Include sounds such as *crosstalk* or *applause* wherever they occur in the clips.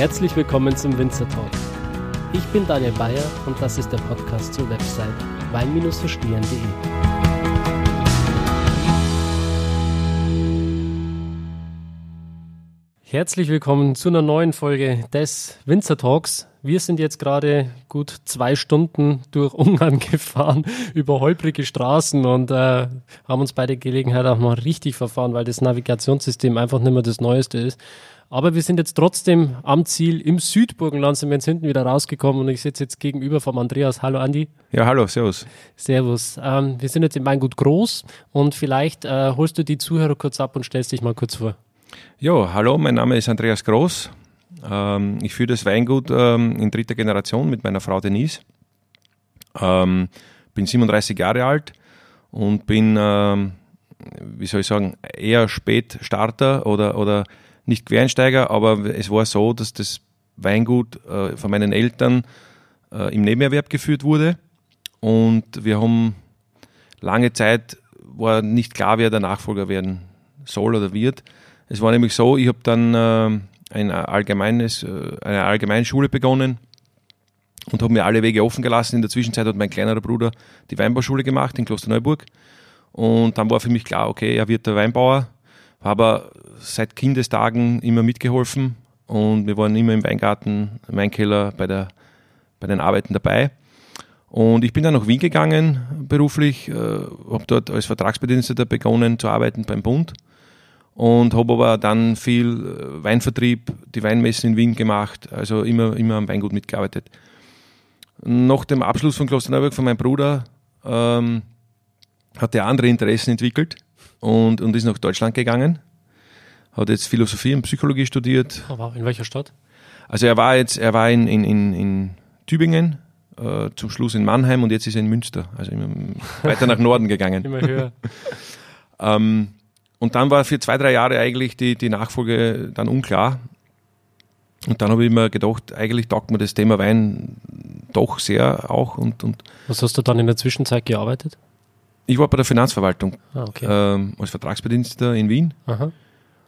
Herzlich willkommen zum Winzer Talk. Ich bin Daniel Bayer und das ist der Podcast zur Website wein-verstehen.de. Herzlich willkommen zu einer neuen Folge des Winzer Talks. Wir sind jetzt gerade gut zwei Stunden durch Ungarn *laughs* gefahren, über holprige Straßen und äh, haben uns bei der Gelegenheit auch mal richtig verfahren, weil das Navigationssystem einfach nicht mehr das Neueste ist. Aber wir sind jetzt trotzdem am Ziel im Südburgenland, sind wir jetzt hinten wieder rausgekommen und ich sitze jetzt gegenüber vom Andreas. Hallo Andi. Ja, hallo, servus. Servus. Ähm, wir sind jetzt im Weingut Groß und vielleicht äh, holst du die Zuhörer kurz ab und stellst dich mal kurz vor. Ja, hallo, mein Name ist Andreas Groß. Ähm, ich führe das Weingut ähm, in dritter Generation mit meiner Frau Denise. Ähm, bin 37 Jahre alt und bin, ähm, wie soll ich sagen, eher Spätstarter oder, oder nicht Quereinsteiger, aber es war so, dass das Weingut äh, von meinen Eltern äh, im Nebenerwerb geführt wurde und wir haben lange Zeit war nicht klar, wer der Nachfolger werden soll oder wird. Es war nämlich so, ich habe dann äh, ein allgemeines, äh, eine allgemeine Schule begonnen und habe mir alle Wege offen gelassen. In der Zwischenzeit hat mein kleinerer Bruder die Weinbauschule gemacht in Klosterneuburg und dann war für mich klar, okay, er wird der Weinbauer habe seit Kindestagen immer mitgeholfen und wir waren immer im Weingarten, im Weinkeller bei, der, bei den Arbeiten dabei. Und ich bin dann nach Wien gegangen beruflich, äh, habe dort als Vertragsbediensteter begonnen zu arbeiten beim Bund und habe aber dann viel äh, Weinvertrieb, die Weinmessen in Wien gemacht, also immer, immer am Weingut mitgearbeitet. Nach dem Abschluss von Klosterneuburg von meinem Bruder ähm, hat er andere Interessen entwickelt und, und ist nach Deutschland gegangen. Hat jetzt Philosophie und Psychologie studiert. Oh, wow. In welcher Stadt? Also er war jetzt, er war in, in, in, in Tübingen, äh, zum Schluss in Mannheim und jetzt ist er in Münster, also immer *laughs* weiter nach Norden gegangen. Immer höher. *laughs* ähm, und dann war für zwei, drei Jahre eigentlich die, die Nachfolge dann unklar. Und dann habe ich mir gedacht, eigentlich taugt mir das Thema Wein doch sehr auch. Und, und Was hast du dann in der Zwischenzeit gearbeitet? Ich war bei der Finanzverwaltung Ah, okay. ähm, als Vertragsbediensteter in Wien Aha.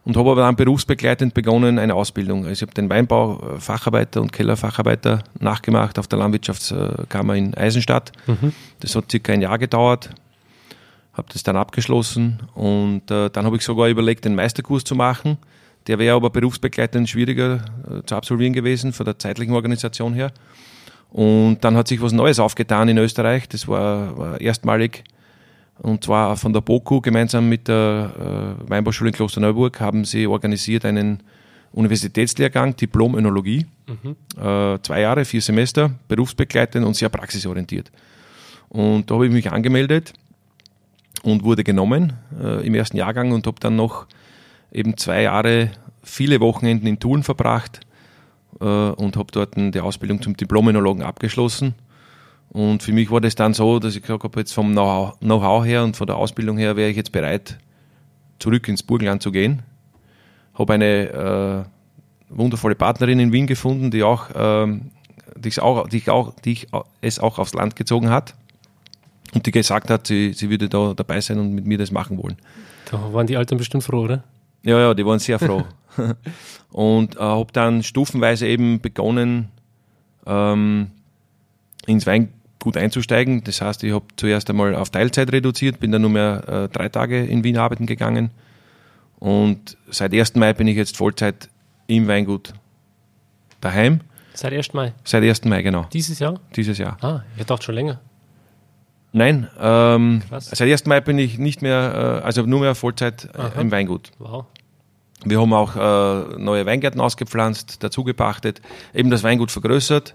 und habe aber dann berufsbegleitend begonnen eine Ausbildung. Also ich habe den Weinbau Facharbeiter und Kellerfacharbeiter nachgemacht auf der Landwirtschaftskammer in Eisenstadt. Mhm. Das hat circa ein Jahr gedauert, habe das dann abgeschlossen und äh, dann habe ich sogar überlegt, den Meisterkurs zu machen. Der wäre aber berufsbegleitend schwieriger äh, zu absolvieren gewesen, von der zeitlichen Organisation her. Und dann hat sich was Neues aufgetan in Österreich. Das war, war erstmalig und zwar von der BOKU gemeinsam mit der äh, Weinbauschule in Klosterneuburg haben sie organisiert einen Universitätslehrgang Diplom Önologie. Äh, zwei Jahre, vier Semester, berufsbegleitend und sehr praxisorientiert. Und da habe ich mich angemeldet und wurde genommen äh, im ersten Jahrgang und habe dann noch eben zwei Jahre viele Wochenenden in Thun verbracht und habe dort die Ausbildung zum Diplom-Önologen abgeschlossen. Und für mich war das dann so, dass ich gesagt habe, jetzt vom Know-how her und von der Ausbildung her wäre ich jetzt bereit, zurück ins Burgenland zu gehen. Habe eine äh, wundervolle Partnerin in Wien gefunden, die auch, ähm, die, auch, die, auch, die ich es auch aufs Land gezogen hat und die gesagt hat, sie, sie würde da dabei sein und mit mir das machen wollen. Da waren die Eltern bestimmt froh, oder? Ja, ja, die waren sehr froh. *laughs* und äh, habe dann stufenweise eben begonnen, ähm, ins Weingut einzusteigen. Das heißt, ich habe zuerst einmal auf Teilzeit reduziert, bin dann nur mehr äh, drei Tage in Wien arbeiten gegangen. Und seit 1. Mai bin ich jetzt Vollzeit im Weingut daheim. Seit 1. Mai. Seit 1. Mai, genau, Dieses Jahr? dieses Jahr. Ah, ich dachte schon länger. Nein, ähm, seit 1. Mai bin ich nicht mehr, äh, also nur mehr Vollzeit äh, Aha. im Weingut. Wow. Wir haben auch äh, neue Weingärten ausgepflanzt, dazu gepachtet, eben das Weingut vergrößert.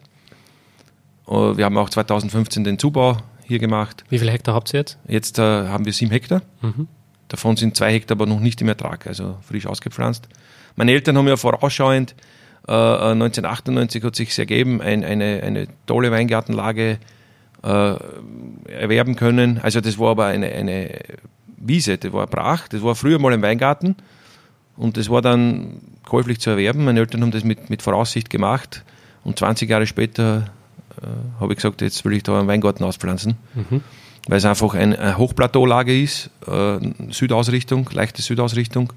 Äh, wir haben auch 2015 den Zubau hier gemacht. Wie viele Hektar habt ihr jetzt? Jetzt äh, haben wir sieben Hektar. Mhm. Davon sind zwei Hektar aber noch nicht im Ertrag, also frisch ausgepflanzt. Meine Eltern haben ja vorausschauend, äh, 1998 hat sich ergeben, ein, eine, eine tolle Weingartenlage äh, erwerben können. Also das war aber eine, eine Wiese, das war brach, das war früher mal ein Weingarten und das war dann käuflich zu erwerben. Meine Eltern haben das mit, mit Voraussicht gemacht und 20 Jahre später äh, habe ich gesagt, jetzt will ich da einen Weingarten auspflanzen, Mhm. weil es einfach ein, eine Hochplateaulage ist, äh, Südausrichtung, leichte Südausrichtung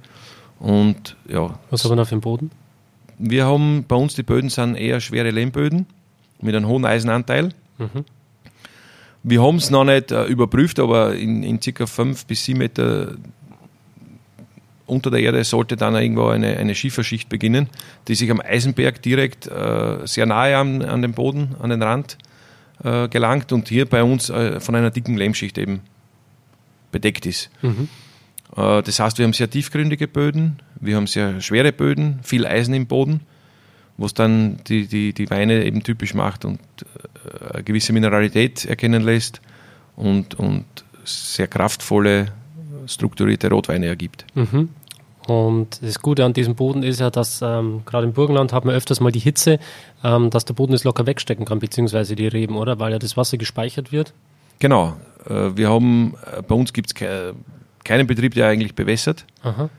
und ja, Was haben wir da für den Boden? wir haben bei uns die Böden sind eher schwere Lehmböden mit einem hohen Eisenanteil. Wir haben es noch nicht äh, überprüft, aber in, in circa fünf bis sieben Meter unter der Erde sollte dann irgendwo eine, eine Schieferschicht beginnen, die sich am Eisenberg direkt äh, sehr nahe an, an den Boden, an den Rand äh, gelangt und hier bei uns äh, von einer dicken Lehmschicht eben bedeckt ist. Äh, das heißt, wir haben sehr tiefgründige Böden, wir haben sehr schwere Böden, viel Eisen im Boden, was dann die, die, die Weine eben typisch macht und äh, eine gewisse Mineralität erkennen lässt und, und sehr kraftvolle, strukturierte Rotweine ergibt. Mhm. Und das Gute an diesem Boden ist ja, dass ähm, gerade im Burgenland hat man öfters mal die Hitze, ähm, dass der Boden es locker wegstecken kann, beziehungsweise die Reben, oder? Weil ja das Wasser gespeichert wird. Genau, äh, wir haben, äh, bei uns gibt es ke keinen Betrieb, der eigentlich bewässert. Aha.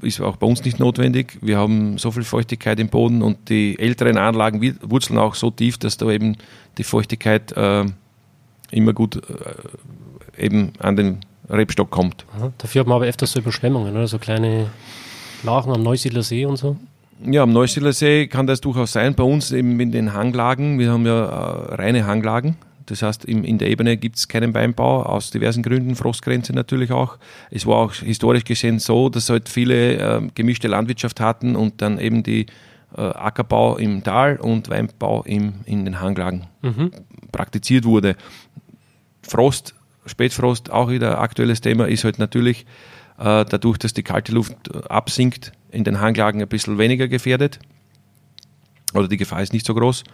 ist auch bei uns nicht notwendig. Wir haben so viel Feuchtigkeit im Boden und die älteren Anlagen wurzeln auch so tief, dass da eben die Feuchtigkeit äh, immer gut äh, eben an den Rebstock kommt. Aha. Dafür hat man aber öfters so Überschwemmungen, oder? So kleine Lachen am Neusiedler See und so. Ja, am Neusiedler See kann das durchaus sein. Bei uns eben in den Hanglagen, wir haben ja äh, reine Hanglagen. Das heißt, im, in der Ebene gibt es keinen Weinbau, aus diversen Gründen, Frostgrenze natürlich auch. Es war auch historisch gesehen so, dass halt viele äh, gemischte Landwirtschaft hatten und dann eben die äh, Ackerbau im Tal und Weinbau im, in den Hanglagen praktiziert wurde. Frost, Spätfrost, auch wieder aktuelles Thema, ist halt natürlich äh, dadurch, dass die kalte Luft äh, absinkt, in den Hanglagen ein bisschen weniger gefährdet. Oder die Gefahr ist nicht so groß.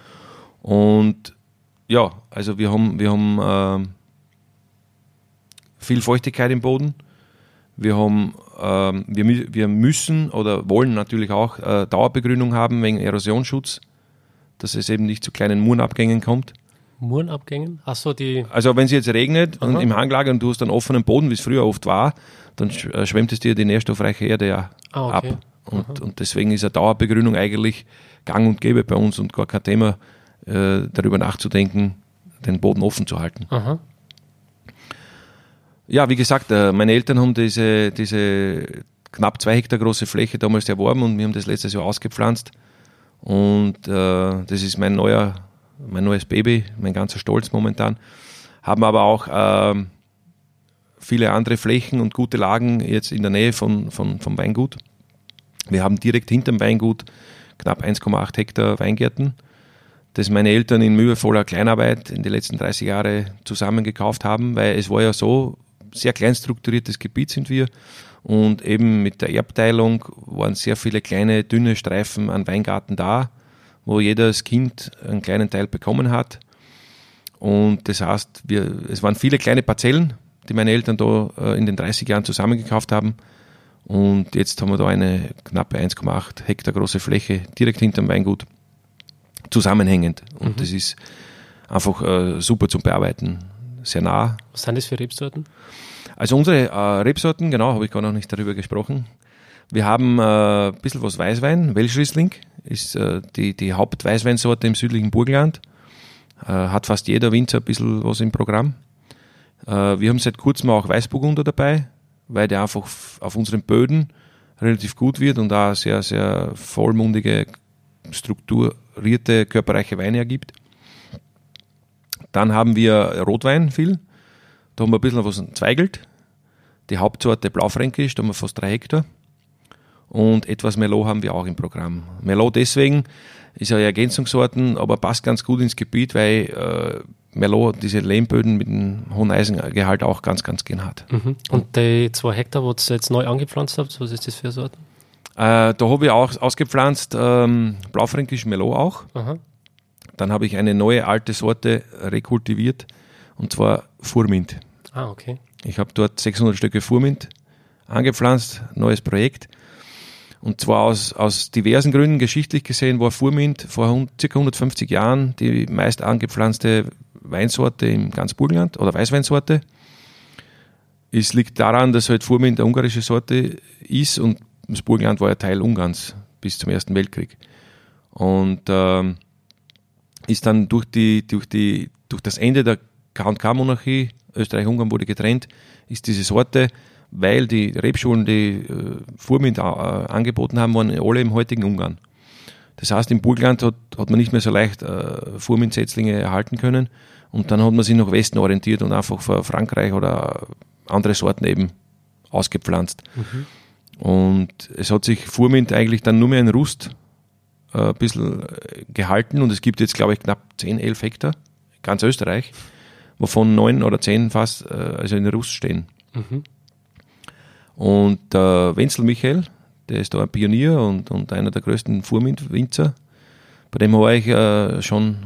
Und ja, also wir haben, wir haben ähm, viel Feuchtigkeit im Boden. Wir, haben, ähm, wir, wir müssen oder wollen natürlich auch äh, Dauerbegrünung haben wegen Erosionsschutz, dass es eben nicht zu kleinen Murenabgängen kommt. Murenabgängen? Achso, die. Also wenn es jetzt regnet und Aha. im Hanglager und du hast einen offenen Boden, wie es früher oft war, dann äh, schwemmt es dir die nährstoffreiche Erde ja Ah, okay. ab. Und, und deswegen ist eine Dauerbegrünung eigentlich gang und gäbe bei uns und gar kein Thema, äh, darüber nachzudenken, den Boden offen zu halten. Aha. Ja, wie gesagt, äh, meine Eltern haben diese, diese knapp zwei Hektar große Fläche damals erworben und wir haben das letztes Jahr ausgepflanzt. Und äh, das ist mein neuer, mein neues Baby, mein ganzer Stolz momentan. Haben aber auch ähm, viele andere Flächen und gute Lagen jetzt in der Nähe von, von, vom Weingut. Wir haben direkt hinterm Weingut knapp 1,8 Hektar Weingärten, das meine Eltern in mühevoller Kleinarbeit in den letzten 30 Jahren zusammengekauft haben, weil es war ja so, sehr klein strukturiertes Gebiet sind wir und eben mit der Erbteilung waren sehr viele kleine, dünne Streifen an Weingarten da, wo jedes Kind einen kleinen Teil bekommen hat. Und das heißt, wir, es waren viele kleine Parzellen, die meine Eltern da äh, in den 30 Jahren zusammengekauft haben. Und jetzt haben wir da eine knappe 1,8 Hektar große Fläche direkt hinterm Weingut zusammenhängend. Und das ist einfach äh, super zum Bearbeiten. Sehr nah. Was sind das für Rebsorten? Also unsere äh, Rebsorten, genau, habe ich gar noch nicht darüber gesprochen. Wir haben äh, ein bisschen was Weißwein. Welschriesling ist äh, die, die Hauptweißweinsorte im südlichen Burgenland. Äh, hat fast jeder Winzer ein bisschen was im Programm. Äh, wir haben seit kurzem auch Weißburgunder dabei, weil der einfach auf unseren Böden relativ gut wird und da sehr, sehr vollmundige, strukturierte, körperreiche Weine ergibt. Dann haben wir Rotwein viel. Da haben wir ein bisschen was zweigelt. Die Hauptsorte Blaufränkisch, da haben wir fast drei Hektar. Und etwas Merlot haben wir auch im Programm. Merlot deswegen ist eine Ergänzungssorten, aber passt ganz gut ins Gebiet, weil äh, Merlot diese Lehmböden mit einem hohen Eisengehalt auch ganz, ganz gern hat. Mhm. Und die zwei Hektar, wo ihr jetzt neu angepflanzt habt, was ist das für Sorten? Äh, da habe ich auch ausgepflanzt ähm, Blaufränkisch Merlot auch. Aha. Dann habe ich eine neue alte Sorte rekultiviert und zwar Furmint. Ah, okay. Ich habe dort 600 Stücke Furmint angepflanzt, neues Projekt. Und zwar aus, aus diversen Gründen. Geschichtlich gesehen war Furmint vor circa 150 Jahren die meist angepflanzte Weinsorte im ganz Burgenland oder Weißweinsorte. Es liegt daran, dass halt Furmint eine ungarische Sorte ist und das Burgenland war ja Teil Ungarns bis zum Ersten Weltkrieg. Und ähm, ist dann durch, die, durch, die, durch das Ende der K&K-Monarchie, Österreich-Ungarn wurde getrennt, ist diese Sorte, weil die Rebschulen, die äh, Furmint äh, angeboten haben, waren alle im heutigen Ungarn. Das heißt, im Burgland hat, hat man nicht mehr so leicht äh, Furminsetzlinge erhalten können. Und dann hat man sich nach Westen orientiert und einfach vor Frankreich oder andere Sorten eben ausgepflanzt. Mhm. Und es hat sich Furmint eigentlich dann nur mehr in Rust äh, ein bisschen äh, gehalten und es gibt jetzt, glaube ich, knapp 10, 11 Hektar, ganz Österreich, wovon neun oder zehn fast äh, also in Rust stehen. Mhm. Und äh, Wenzel Michael, der ist da ein Pionier und, und einer der größten Furmint-Winzer. Bei dem war ich äh, schon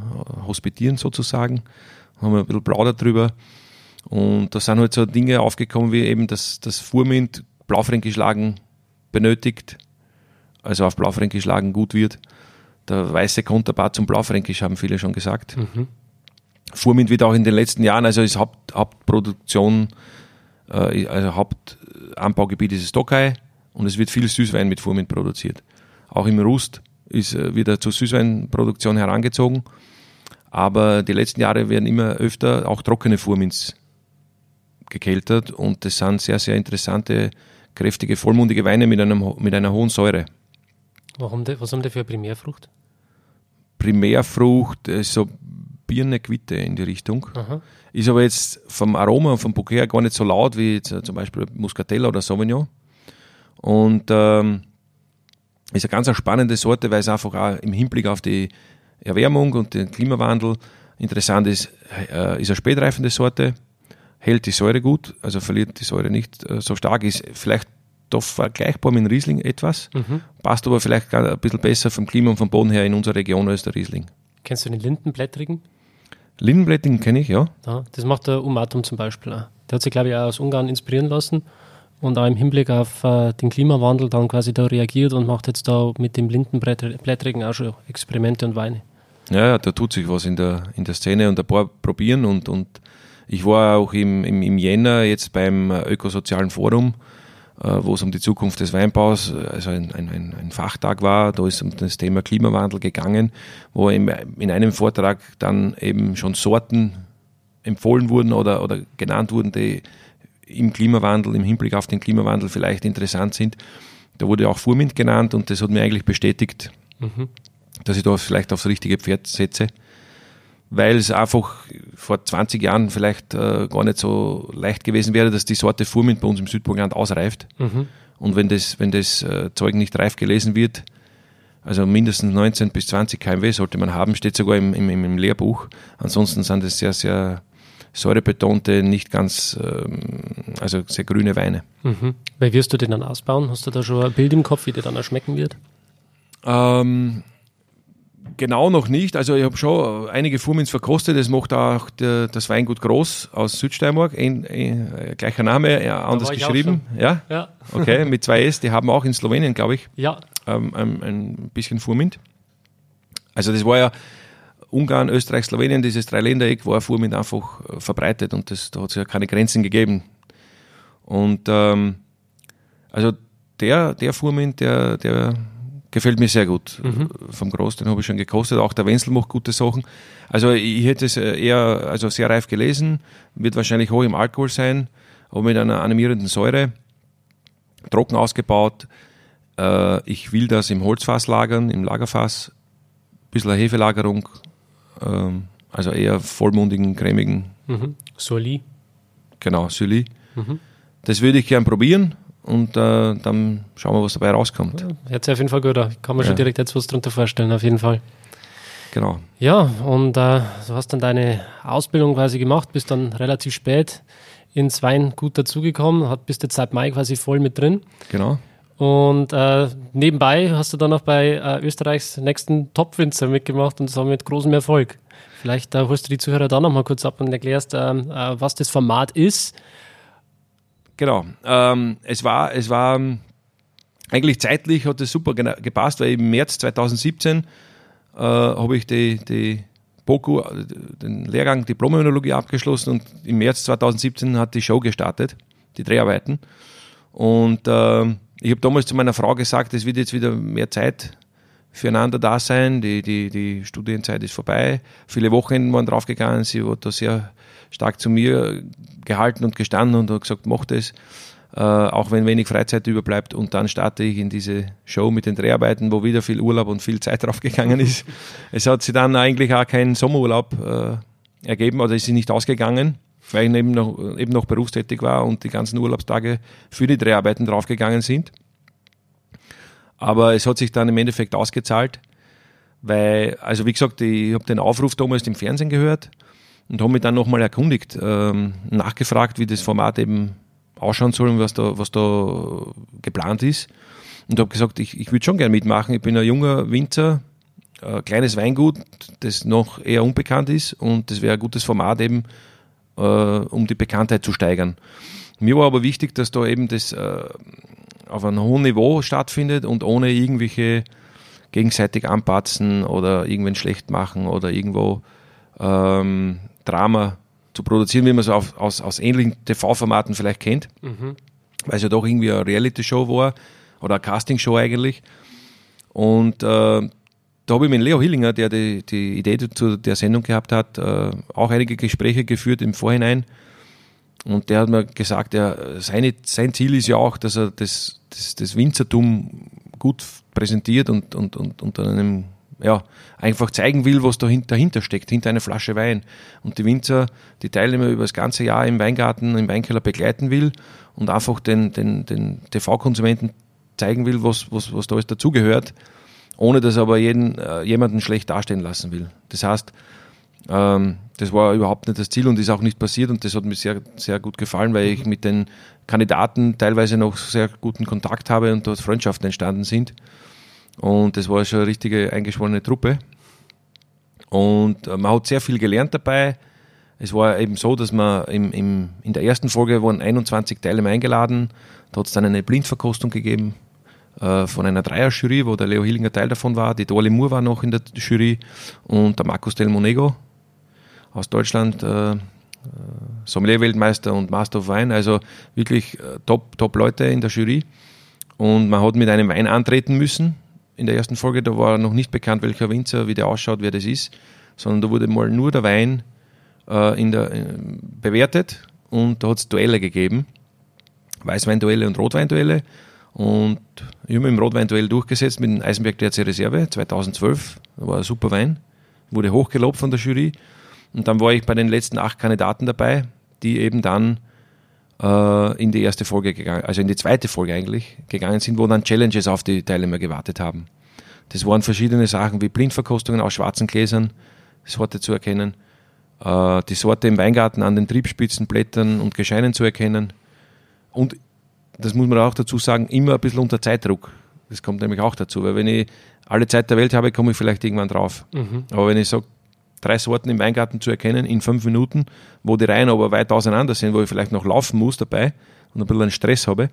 hospitieren sozusagen, haben wir ein bisschen plaudert drüber. Und da sind halt so Dinge aufgekommen, wie eben, dass das Furmint Blaufränkisch Lagen benötigt, also auf Blaufränkisch Lagen gut wird. Der weiße Konterpart zum Blaufränkisch haben viele schon gesagt. Mhm. Furmint wird auch in den letzten Jahren, also ist Haupt, Hauptproduktion, äh, also Hauptanbaugebiet ist es Tokai und es wird viel Süßwein mit Furmint produziert. Auch im Rust ist äh, wieder zur Süßweinproduktion herangezogen. Aber die letzten Jahre werden immer öfter auch trockene Furmints gekeltert und das sind sehr, sehr interessante, kräftige, vollmundige Weine mit, einem, mit einer hohen Säure. Warum de, was haben die für eine Primärfrucht? Primärfrucht ist Birne, Quitte in die Richtung. Aha. Ist aber jetzt vom Aroma und vom Bouquet gar nicht so laut wie jetzt, zum Beispiel Muscatella oder Sauvignon. Und ähm, ist eine ganz spannende Sorte, weil es einfach auch im Hinblick auf die Erwärmung und den Klimawandel interessant ist. Äh, ist eine spätreifende Sorte, hält die Säure gut, also verliert die Säure nicht äh, so stark, ist vielleicht doch vergleichbar mit dem Riesling etwas, mhm. passt aber vielleicht ein bisschen besser vom Klima und vom Boden her in unserer Region als der Riesling. Kennst du den Lindenblättrigen? Lindenblättrigen kenne ich, ja. ja. Das macht der Umatum zum Beispiel auch. Der hat sich, glaube ich, auch aus Ungarn inspirieren lassen und auch im Hinblick auf äh, den Klimawandel dann quasi da reagiert und macht jetzt da mit dem Lindenblättrigen auch schon Experimente und Weine. Ja, da tut sich was in der, in der Szene und ein paar probieren und, und ich war auch im, im, im Jänner jetzt beim Ökosozialen Forum, äh, wo es um die Zukunft des Weinbaus, also ein, ein, ein Fachtag war, da ist um das Thema Klimawandel gegangen, wo in, in einem Vortrag dann eben schon Sorten empfohlen wurden oder, oder genannt wurden, die im Klimawandel, im Hinblick auf den Klimawandel vielleicht interessant sind. Da wurde auch Furmint genannt und das hat mir eigentlich bestätigt, mhm. dass ich da vielleicht aufs richtige Pferd setze weil es einfach vor 20 Jahren vielleicht äh, gar nicht so leicht gewesen wäre, dass die Sorte Furmint bei uns im Südburgenland ausreift. Mhm. Und wenn das, wenn das äh, Zeug nicht reif gelesen wird, also mindestens 19 bis 20 kmw sollte man haben, steht sogar im, im, im Lehrbuch. Ansonsten sind es sehr, sehr säurebetonte, nicht ganz, ähm, also sehr grüne Weine. Mhm. Wie wirst du den dann ausbauen? Hast du da schon ein Bild im Kopf, wie der dann auch schmecken wird? Ähm, Genau noch nicht. Also ich habe schon einige Furmins verkostet. Das macht auch der, das Weingut Groß aus Südsteiermark. Ein, ein, äh, gleicher Name, ja, anders geschrieben. Ja? ja. Okay, mit zwei S. Die haben auch in Slowenien, glaube ich, ja. ähm, ein, ein bisschen Furmint. Also das war ja Ungarn, Österreich, Slowenien, dieses Dreiländereck war Furmint einfach äh, verbreitet und das, da hat es ja keine Grenzen gegeben. Und ähm, also der, der Furmint, der, der Gefällt mir sehr gut. Mhm. Vom Groß, den habe ich schon gekostet. Auch der Wenzel macht gute Sachen. Also ich hätte es eher also sehr reif gelesen, wird wahrscheinlich hoch im Alkohol sein, aber mit einer animierenden Säure, trocken ausgebaut. Äh, ich will das im Holzfass lagern, im Lagerfass, ein bisschen Hefelagerung, ähm, also eher vollmundigen, cremigen. Mhm. Soli. Genau, Soli. Mhm. Das würde ich gern probieren und äh, dann schauen wir, was dabei rauskommt. Ja, hört sich auf jeden Fall gut an. Kann man ja. schon direkt jetzt was drunter vorstellen, auf jeden Fall. Genau. Ja, und äh, du hast dann deine Ausbildung quasi gemacht, bist dann relativ spät ins Weingut dazugekommen, hat, bist jetzt seit Mai quasi voll mit drin. Genau. Und äh, nebenbei hast du dann auch bei äh, Österreichs nächsten Top-Winzer mitgemacht und zwar mit großem Erfolg. Vielleicht äh, holst du die Zuhörer da nochmal kurz ab und erklärst, ähm, äh, was das Format ist Genau. Ähm, es war, es war ähm, eigentlich zeitlich hat es super gepasst, weil im März 2017 äh, habe ich die, die BOKU, den Lehrgang Diplom-Önologie abgeschlossen und im März 2017 hat die Show gestartet, die Dreharbeiten. Und äh, ich habe damals zu meiner Frau gesagt, es wird jetzt wieder mehr Zeit füreinander da sein. Die, die, die Studienzeit ist vorbei. Viele Wochen waren draufgegangen. Sie hat da sehr stark zu mir gehalten und gestanden und hat gesagt, mach das. äh, auch wenn wenig Freizeit überbleibt. Und dann starte ich in diese Show mit den Dreharbeiten, wo wieder viel Urlaub und viel Zeit *laughs* draufgegangen ist. es hat sich dann eigentlich auch kein Sommerurlaub äh, ergeben, oder ist sie nicht ausgegangen, weil ich eben noch, eben noch berufstätig war und die ganzen Urlaubstage für die Dreharbeiten draufgegangen sind. Aber es hat sich dann im Endeffekt ausgezahlt, weil, also wie gesagt, ich habe den Aufruf damals im Fernsehen gehört und habe mich dann nochmal erkundigt, ähm, nachgefragt, wie das Format eben ausschauen soll und was da, was da geplant ist. Und habe gesagt, ich, ich würde schon gerne mitmachen. Ich bin ein junger Winzer, ein kleines Weingut, das noch eher unbekannt ist und das wäre ein gutes Format eben, äh, um die Bekanntheit zu steigern. Mir war aber wichtig, dass da eben das äh, auf einem hohen Niveau stattfindet und ohne irgendwelche gegenseitig anpatzen oder irgendwen schlecht machen oder irgendwo ähm, Drama zu produzieren, wie man es auf, aus, aus ähnlichen TV-Formaten vielleicht kennt, mhm. weil es ja doch irgendwie eine Reality-Show war oder eine Casting-Show eigentlich. Und äh, da habe ich mit Leo Hillinger, der die, die Idee zu der Sendung gehabt hat, äh, auch einige Gespräche geführt im Vorhinein und der hat mir gesagt, er, seine, sein Ziel ist ja auch, dass er das, das, das Winzertum gut präsentiert und, und, und unter einem, ja, einfach zeigen will, was dahinter steckt, hinter einer Flasche Wein. Und die Winzer, die Teilnehmer über das ganze Jahr im Weingarten, im Weinkeller begleiten will und einfach den, den, den TV-Konsumenten zeigen will, was, was, was da alles dazugehört, ohne dass er aber jeden, äh, jemanden schlecht dastehen lassen will. Das heißt, ähm, das war überhaupt nicht das Ziel und ist auch nicht passiert und das hat mir sehr, sehr gut gefallen, weil ich mit den Kandidaten teilweise noch sehr guten Kontakt habe und dort Freundschaften entstanden sind. Und das war schon eine richtige eingeschworene Truppe. Und äh, man hat sehr viel gelernt dabei. Es war eben so, dass man im, im, in der ersten Folge wurden 21 Teilnehmer eingeladen. Da hat es dann eine Blindverkostung gegeben äh, von einer Dreier-Jury, wo der Leo Hillinger Teil davon war. Die Dolly Moore war noch in der Jury und der Markus Del Monego aus Deutschland, äh, äh, Sommelier-Weltmeister und Master of Wine, also wirklich äh, top, top Leute in der Jury. Und man hat mit einem Wein antreten müssen. In der ersten Folge, da war noch nicht bekannt, welcher Winzer, wie der ausschaut, wer das ist, sondern da wurde mal nur der Wein äh, in der, äh, bewertet und da hat es Duelle gegeben. Weißweinduelle und Rotweinduelle. Und ich habe mich im Rotweinduell durchgesetzt mit dem Eisenberg DRC Reserve 2012. Das war ein super Wein. Wurde hochgelobt von der Jury. Und dann war ich bei den letzten acht Kandidaten dabei, die eben dann in die erste Folge gegangen, also in die zweite Folge eigentlich gegangen sind, wo dann Challenges auf die Teilnehmer gewartet haben. Das waren verschiedene Sachen wie Blindverkostungen aus schwarzen Gläsern, Sorte zu erkennen, äh, die Sorte im Weingarten an den Triebspitzen, Blättern und Gescheinen zu erkennen. Und das muss man auch dazu sagen, immer ein bisschen unter Zeitdruck. Das kommt nämlich auch dazu, weil wenn ich alle Zeit der Welt habe, komme ich vielleicht irgendwann drauf. Mhm. Aber wenn ich sage, drei Sorten im Weingarten zu erkennen in fünf Minuten, wo die Reihen aber weit auseinander sind, wo ich vielleicht noch laufen muss dabei und ein bisschen Stress habe.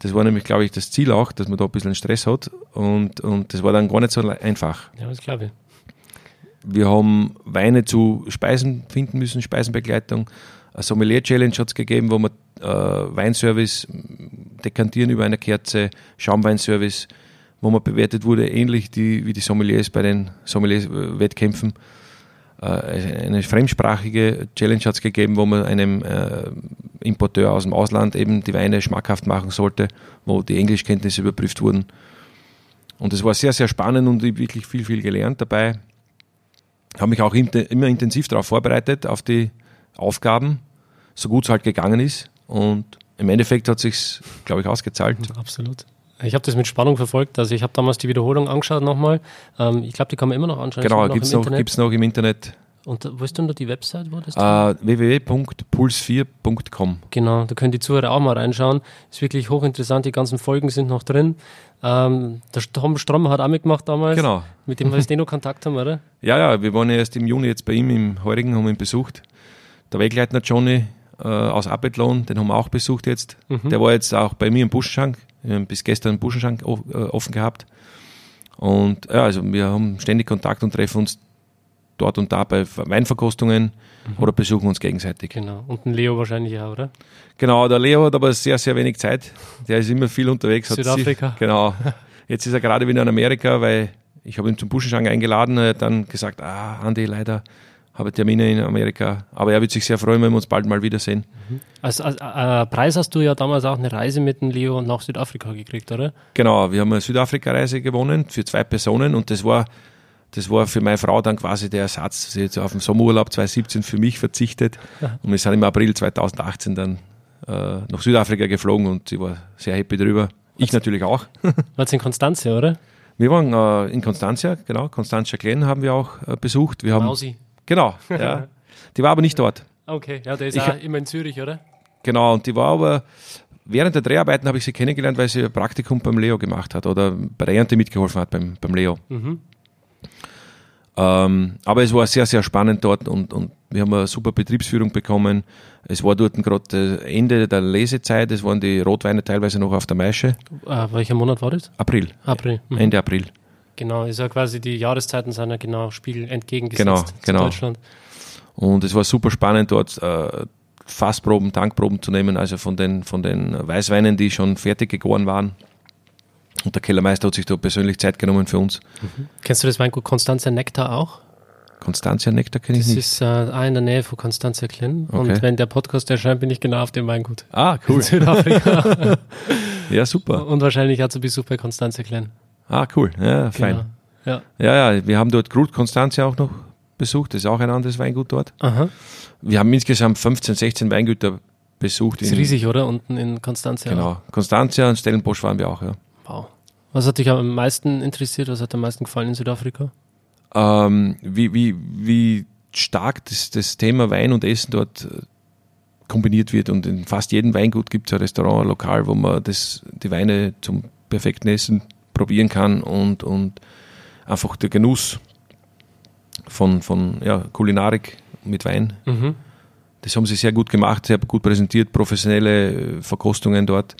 Das war nämlich, glaube ich, das Ziel auch, dass man da ein bisschen Stress hat und, und das war dann gar nicht so einfach. Ja, das glaube ich. Wir haben Weine zu Speisen finden müssen, Speisenbegleitung. Eine Sommelier-Challenge hat es gegeben, wo man äh, Weinservice dekantieren über eine Kerze, Schaumweinservice, wo man bewertet wurde, ähnlich die, wie die Sommeliers bei den Sommelier-Wettkämpfen. Äh, eine fremdsprachige Challenge hat es gegeben, wo man einem äh, Importeur aus dem Ausland eben die Weine schmackhaft machen sollte, wo die Englischkenntnisse überprüft wurden. Und es war sehr, sehr spannend und ich wirklich viel, viel gelernt dabei. Habe mich auch immer intensiv darauf vorbereitet, auf die Aufgaben, so gut es halt gegangen ist. Und im Endeffekt hat sich glaube ich, ausgezahlt. Absolut. Ich habe das mit Spannung verfolgt. Also ich habe damals die Wiederholung angeschaut nochmal. Ähm, ich glaube, die kann man immer noch anschauen. Genau, gibt es noch, gibt's noch im Internet. Und wo ist denn da die Website? Wo das uh, www.puls4.com Genau, da können die Zuhörer auch mal reinschauen. Ist wirklich hochinteressant, die ganzen Folgen sind noch drin. Ähm, der Tom Strommer hat auch mitgemacht damals. Genau. Mit dem wir *laughs* noch Kontakt haben, oder? Ja, ja, wir waren ja erst im Juni jetzt bei ihm im Heurigen, haben ihn besucht. Der Wegleitner Johnny äh, aus Apetlohn, den haben wir auch besucht jetzt. Mhm. Der war jetzt auch bei mir im Buschenschank. Wir haben bis gestern den Buschenschank äh, offen gehabt. Und ja, also wir haben ständig Kontakt und treffen uns dort und da bei Weinverkostungen mhm. oder besuchen uns gegenseitig. Genau. Und den Leo wahrscheinlich auch, oder? Genau, der Leo hat aber sehr, sehr wenig Zeit. Der ist immer viel unterwegs. Südafrika. Sie, *laughs* genau. Jetzt ist er gerade wieder in Amerika, weil ich habe ihn zum Buschenschank eingeladen. Er hat dann gesagt, ah, Andi, leider habe Termine in Amerika. Aber er wird sich sehr freuen, wenn wir uns bald mal wiedersehen. Als, als äh, Preis hast du ja damals auch eine Reise mit dem Leo nach Südafrika gekriegt, oder? Genau, wir haben eine Südafrika-Reise gewonnen für zwei Personen und das war, das war für meine Frau dann quasi der Ersatz. Sie hat auf den Sommerurlaub 2017 für mich verzichtet *laughs* und wir sind im April 2018 dann äh, nach Südafrika geflogen und sie war sehr happy drüber. Ich natürlich auch. *laughs* War's in Konstanze, oder? Wir waren äh, in Constantia, genau, Constantia Glen haben wir auch äh, besucht. Wir haben, Mausi. Genau, ja. *laughs* Die war aber nicht dort. Okay, ja, der ist Ich- auch immer in Zürich, oder? Genau, und die war aber, während der Dreharbeiten habe ich sie kennengelernt, weil sie ein Praktikum beim Leo gemacht hat oder bei der Ernte mitgeholfen hat beim, beim Leo. Mhm. Ähm, aber es war sehr, sehr spannend dort und, und wir haben eine super Betriebsführung bekommen. Es war dort gerade Ende der Lesezeit, es waren die Rotweine teilweise noch auf der Maische. Äh, welcher Monat war das? April, April. Mhm. Ende April. Genau, ist ja quasi die Jahreszeiten sind ja genau Spiegel entgegengesetzt Genau, genau. Deutschland. Und es war super spannend dort äh, Fassproben, Tankproben zu nehmen, also von den, von den Weißweinen, die schon fertig gegoren waren. Und der Kellermeister hat sich da persönlich Zeit genommen für uns. Kennst du das Weingut Constantia Nektar auch? Constantia Nektar kenne ich Das nicht. ist äh, auch in der Nähe von Constantia Glen. Okay. Und wenn der Podcast erscheint, bin ich genau auf dem Weingut. Ah, In cool. Südafrika. *laughs* Ja, super. Und wahrscheinlich auch zu Besuch bei Constantia Glen. Ah, cool. Ja, fein. Genau. Ja. Ja, ja, wir haben dort Grut Constantia auch noch besucht. Das ist auch ein anderes Weingut dort. Aha. Wir haben insgesamt 15, 16 Weingüter besucht. Das ist riesig, oder? Unten in Constantia. Genau. Constantia und Stellenbosch waren wir auch, ja. Wow. Was hat dich am meisten interessiert? Was hat am meisten gefallen in Südafrika? ähm, wie, wie, wie stark das, das Thema Wein und Essen dort äh, kombiniert wird. Und in fast jedem Weingut gibt es ein Restaurant, ein Lokal, wo man das, die Weine zum perfekten Essen probieren kann und, und einfach der Genuss von, von ja, Kulinarik mit Wein. Mhm. Das haben sie sehr gut gemacht, sehr gut präsentiert, professionelle äh, Verkostungen dort.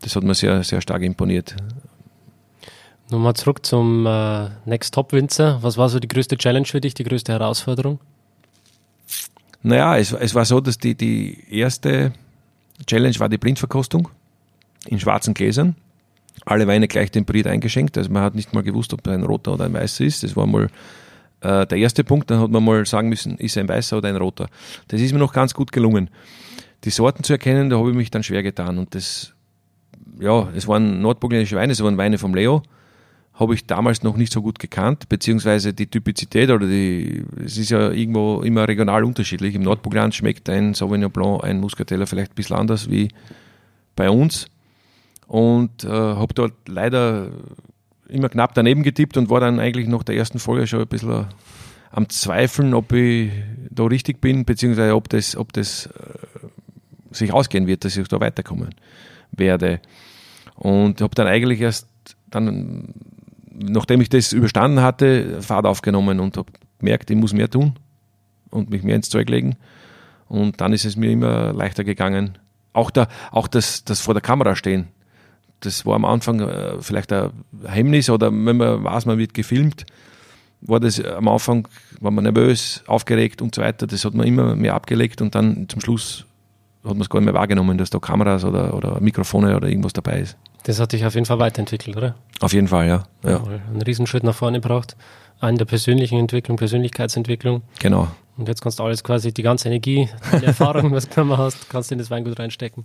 Das hat mir sehr, sehr stark imponiert. Nochmal zurück zum äh, Next Top Winzer. Was war so die größte Challenge für dich, die größte Herausforderung? Naja, es, es war so, dass die, die erste Challenge war die Blindverkostung in schwarzen Gläsern. Alle Weine gleich temperiert eingeschenkt. Also man hat nicht mal gewusst, ob ein roter oder ein weißer ist. Das war mal äh, der erste Punkt. Dann hat man mal sagen müssen, ist ein weißer oder ein roter. Das ist mir noch ganz gut gelungen. Die Sorten zu erkennen, da habe ich mich dann schwer getan. Und das, ja, es waren nordburgenländische Weine, es waren Weine vom Leo habe ich damals noch nicht so gut gekannt, beziehungsweise die Typizität oder die, es ist ja irgendwo immer regional unterschiedlich. Im Nordburgenland schmeckt ein Sauvignon Blanc, ein Muscateller vielleicht ein bisschen anders wie bei uns und äh, habe dort leider immer knapp daneben getippt und war dann eigentlich nach der ersten Folge schon ein bisschen am Zweifeln, ob ich da richtig bin, beziehungsweise ob das, ob das äh, sich ausgehen wird, dass ich da weiterkommen werde. Und habe dann eigentlich erst dann nachdem ich das überstanden hatte, Fahrt aufgenommen und habe gemerkt, ich muss mehr tun und mich mehr ins Zeug legen. Und dann ist es mir immer leichter gegangen. Auch, da, auch das, das vor der Kamera stehen. Das war am Anfang äh, vielleicht ein Hemmnis oder wenn man weiß, man wird gefilmt, war das am Anfang, war man nervös, aufgeregt und so weiter. Das hat man immer mehr abgelegt und dann zum Schluss hat man es gar nicht mehr wahrgenommen, dass da Kameras oder, oder Mikrofone oder irgendwas dabei ist. Das hat dich auf jeden Fall weiterentwickelt, oder? Auf jeden Fall, ja. ja. Einen Riesenschritt nach vorne braucht. Einen der persönlichen Entwicklung, Persönlichkeitsentwicklung. genau. Und jetzt kannst du alles quasi, die ganze Energie, die *laughs* Erfahrung, was du genommen hast, kannst du in das Weingut reinstecken.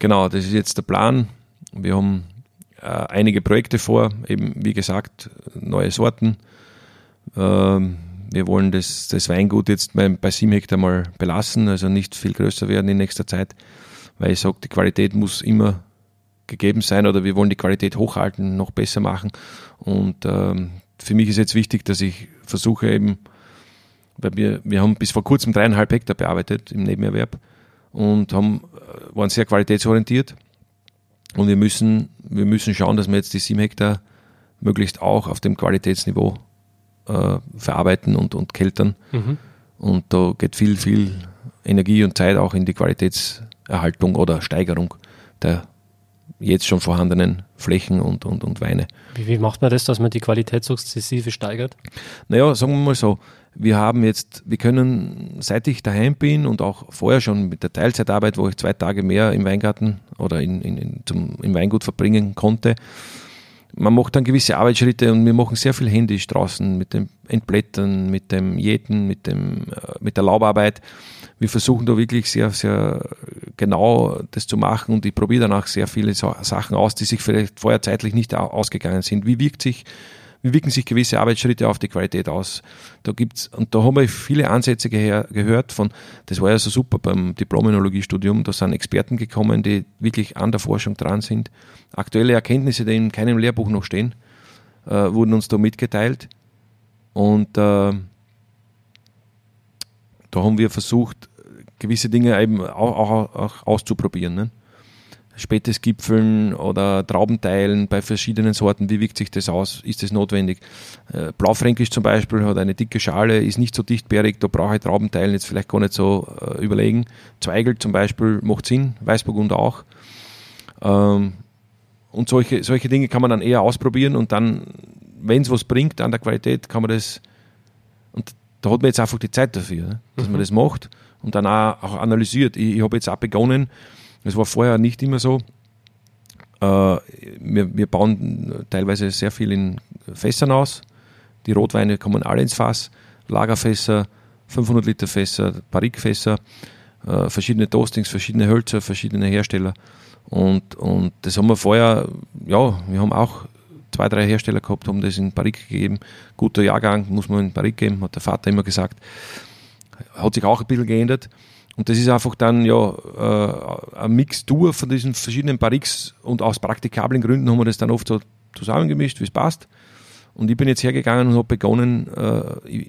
Genau, das ist jetzt der Plan. Wir haben äh, einige Projekte vor, eben wie gesagt, neue Sorten. Ähm, wir wollen das, das Weingut jetzt bei, bei 7 Hektar mal belassen, also nicht viel größer werden in nächster Zeit, weil ich sage, die Qualität muss immer gegeben sein oder wir wollen die Qualität hochhalten, noch besser machen. Und ähm, für mich ist jetzt wichtig, dass ich versuche eben, weil wir, wir haben bis vor kurzem dreieinhalb Hektar bearbeitet im Nebenerwerb und haben, äh, waren sehr qualitätsorientiert. Und wir müssen, wir müssen schauen, dass wir jetzt die sieben Hektar möglichst auch auf dem Qualitätsniveau äh, verarbeiten und, und keltern. Mhm. Und da geht viel, viel Energie und Zeit auch in die Qualitätserhaltung oder Steigerung der jetzt schon vorhandenen Flächen und, und, und Weine. Wie, wie macht man das, dass man die Qualität sukzessive steigert? Naja, sagen wir mal so, wir haben jetzt, wir können, seit ich daheim bin und auch vorher schon mit der Teilzeitarbeit, wo ich zwei Tage mehr im Weingarten oder in, in, in zum, im Weingut verbringen konnte, man macht dann gewisse Arbeitsschritte und wir machen sehr viel händisch draußen mit dem Entblättern, mit dem Jäten, mit, dem, äh, mit der Laubarbeit. Wir versuchen da wirklich sehr, sehr genau das zu machen und ich probiere dann auch sehr viele Sachen aus, die sich vielleicht vorher zeitlich nicht ausgegangen sind. Wie wirkt sich wie wirken sich gewisse Arbeitsschritte auf die Qualität aus. Da gibt's, und da haben wir viele Ansätze geher, gehört von, das war ja so super beim Diplom-Studium, da sind Experten gekommen, die wirklich an der Forschung dran sind. Aktuelle Erkenntnisse, die in keinem Lehrbuch noch stehen, äh, wurden uns da mitgeteilt. Und äh, da haben wir versucht, gewisse Dinge eben auch, auch, auch auszuprobieren. Ne? Spätes Gipfeln oder Traubenteilen bei verschiedenen Sorten, wie wirkt sich das aus? Ist das notwendig? Äh, Blaufränkisch zum Beispiel hat eine dicke Schale, ist nicht so dichtbärig, da brauche ich Traubenteilen jetzt vielleicht gar nicht so äh, überlegen. Zweigel zum Beispiel macht Sinn, Weißburgunder auch. Ähm, und solche, solche Dinge kann man dann eher ausprobieren und dann, wenn es was bringt an der Qualität, kann man das, und da hat man jetzt einfach die Zeit dafür, ne? dass mhm. man das macht und dann auch, auch analysiert. Ich, ich habe jetzt auch begonnen, das war vorher nicht immer so. Äh, wir, wir bauen teilweise sehr viel in Fässern aus. Die Rotweine kommen alle ins Fass. Lagerfässer, 500 Liter Fässer, Barrikfässer, äh, verschiedene Toastings, verschiedene Hölzer, verschiedene Hersteller. Und, und das haben wir vorher, ja, wir haben auch zwei, drei Hersteller gehabt, haben das in Barrik gegeben. Guter Jahrgang muss man in Barrik geben, hat der Vater immer gesagt. Hat sich auch ein bisschen geändert. Und das ist einfach dann ja äh, eine Mixtur von diesen verschiedenen Barriques und aus praktikablen Gründen haben wir das dann oft so zusammengemischt, wie es passt. Und ich bin jetzt hergegangen und habe begonnen, äh,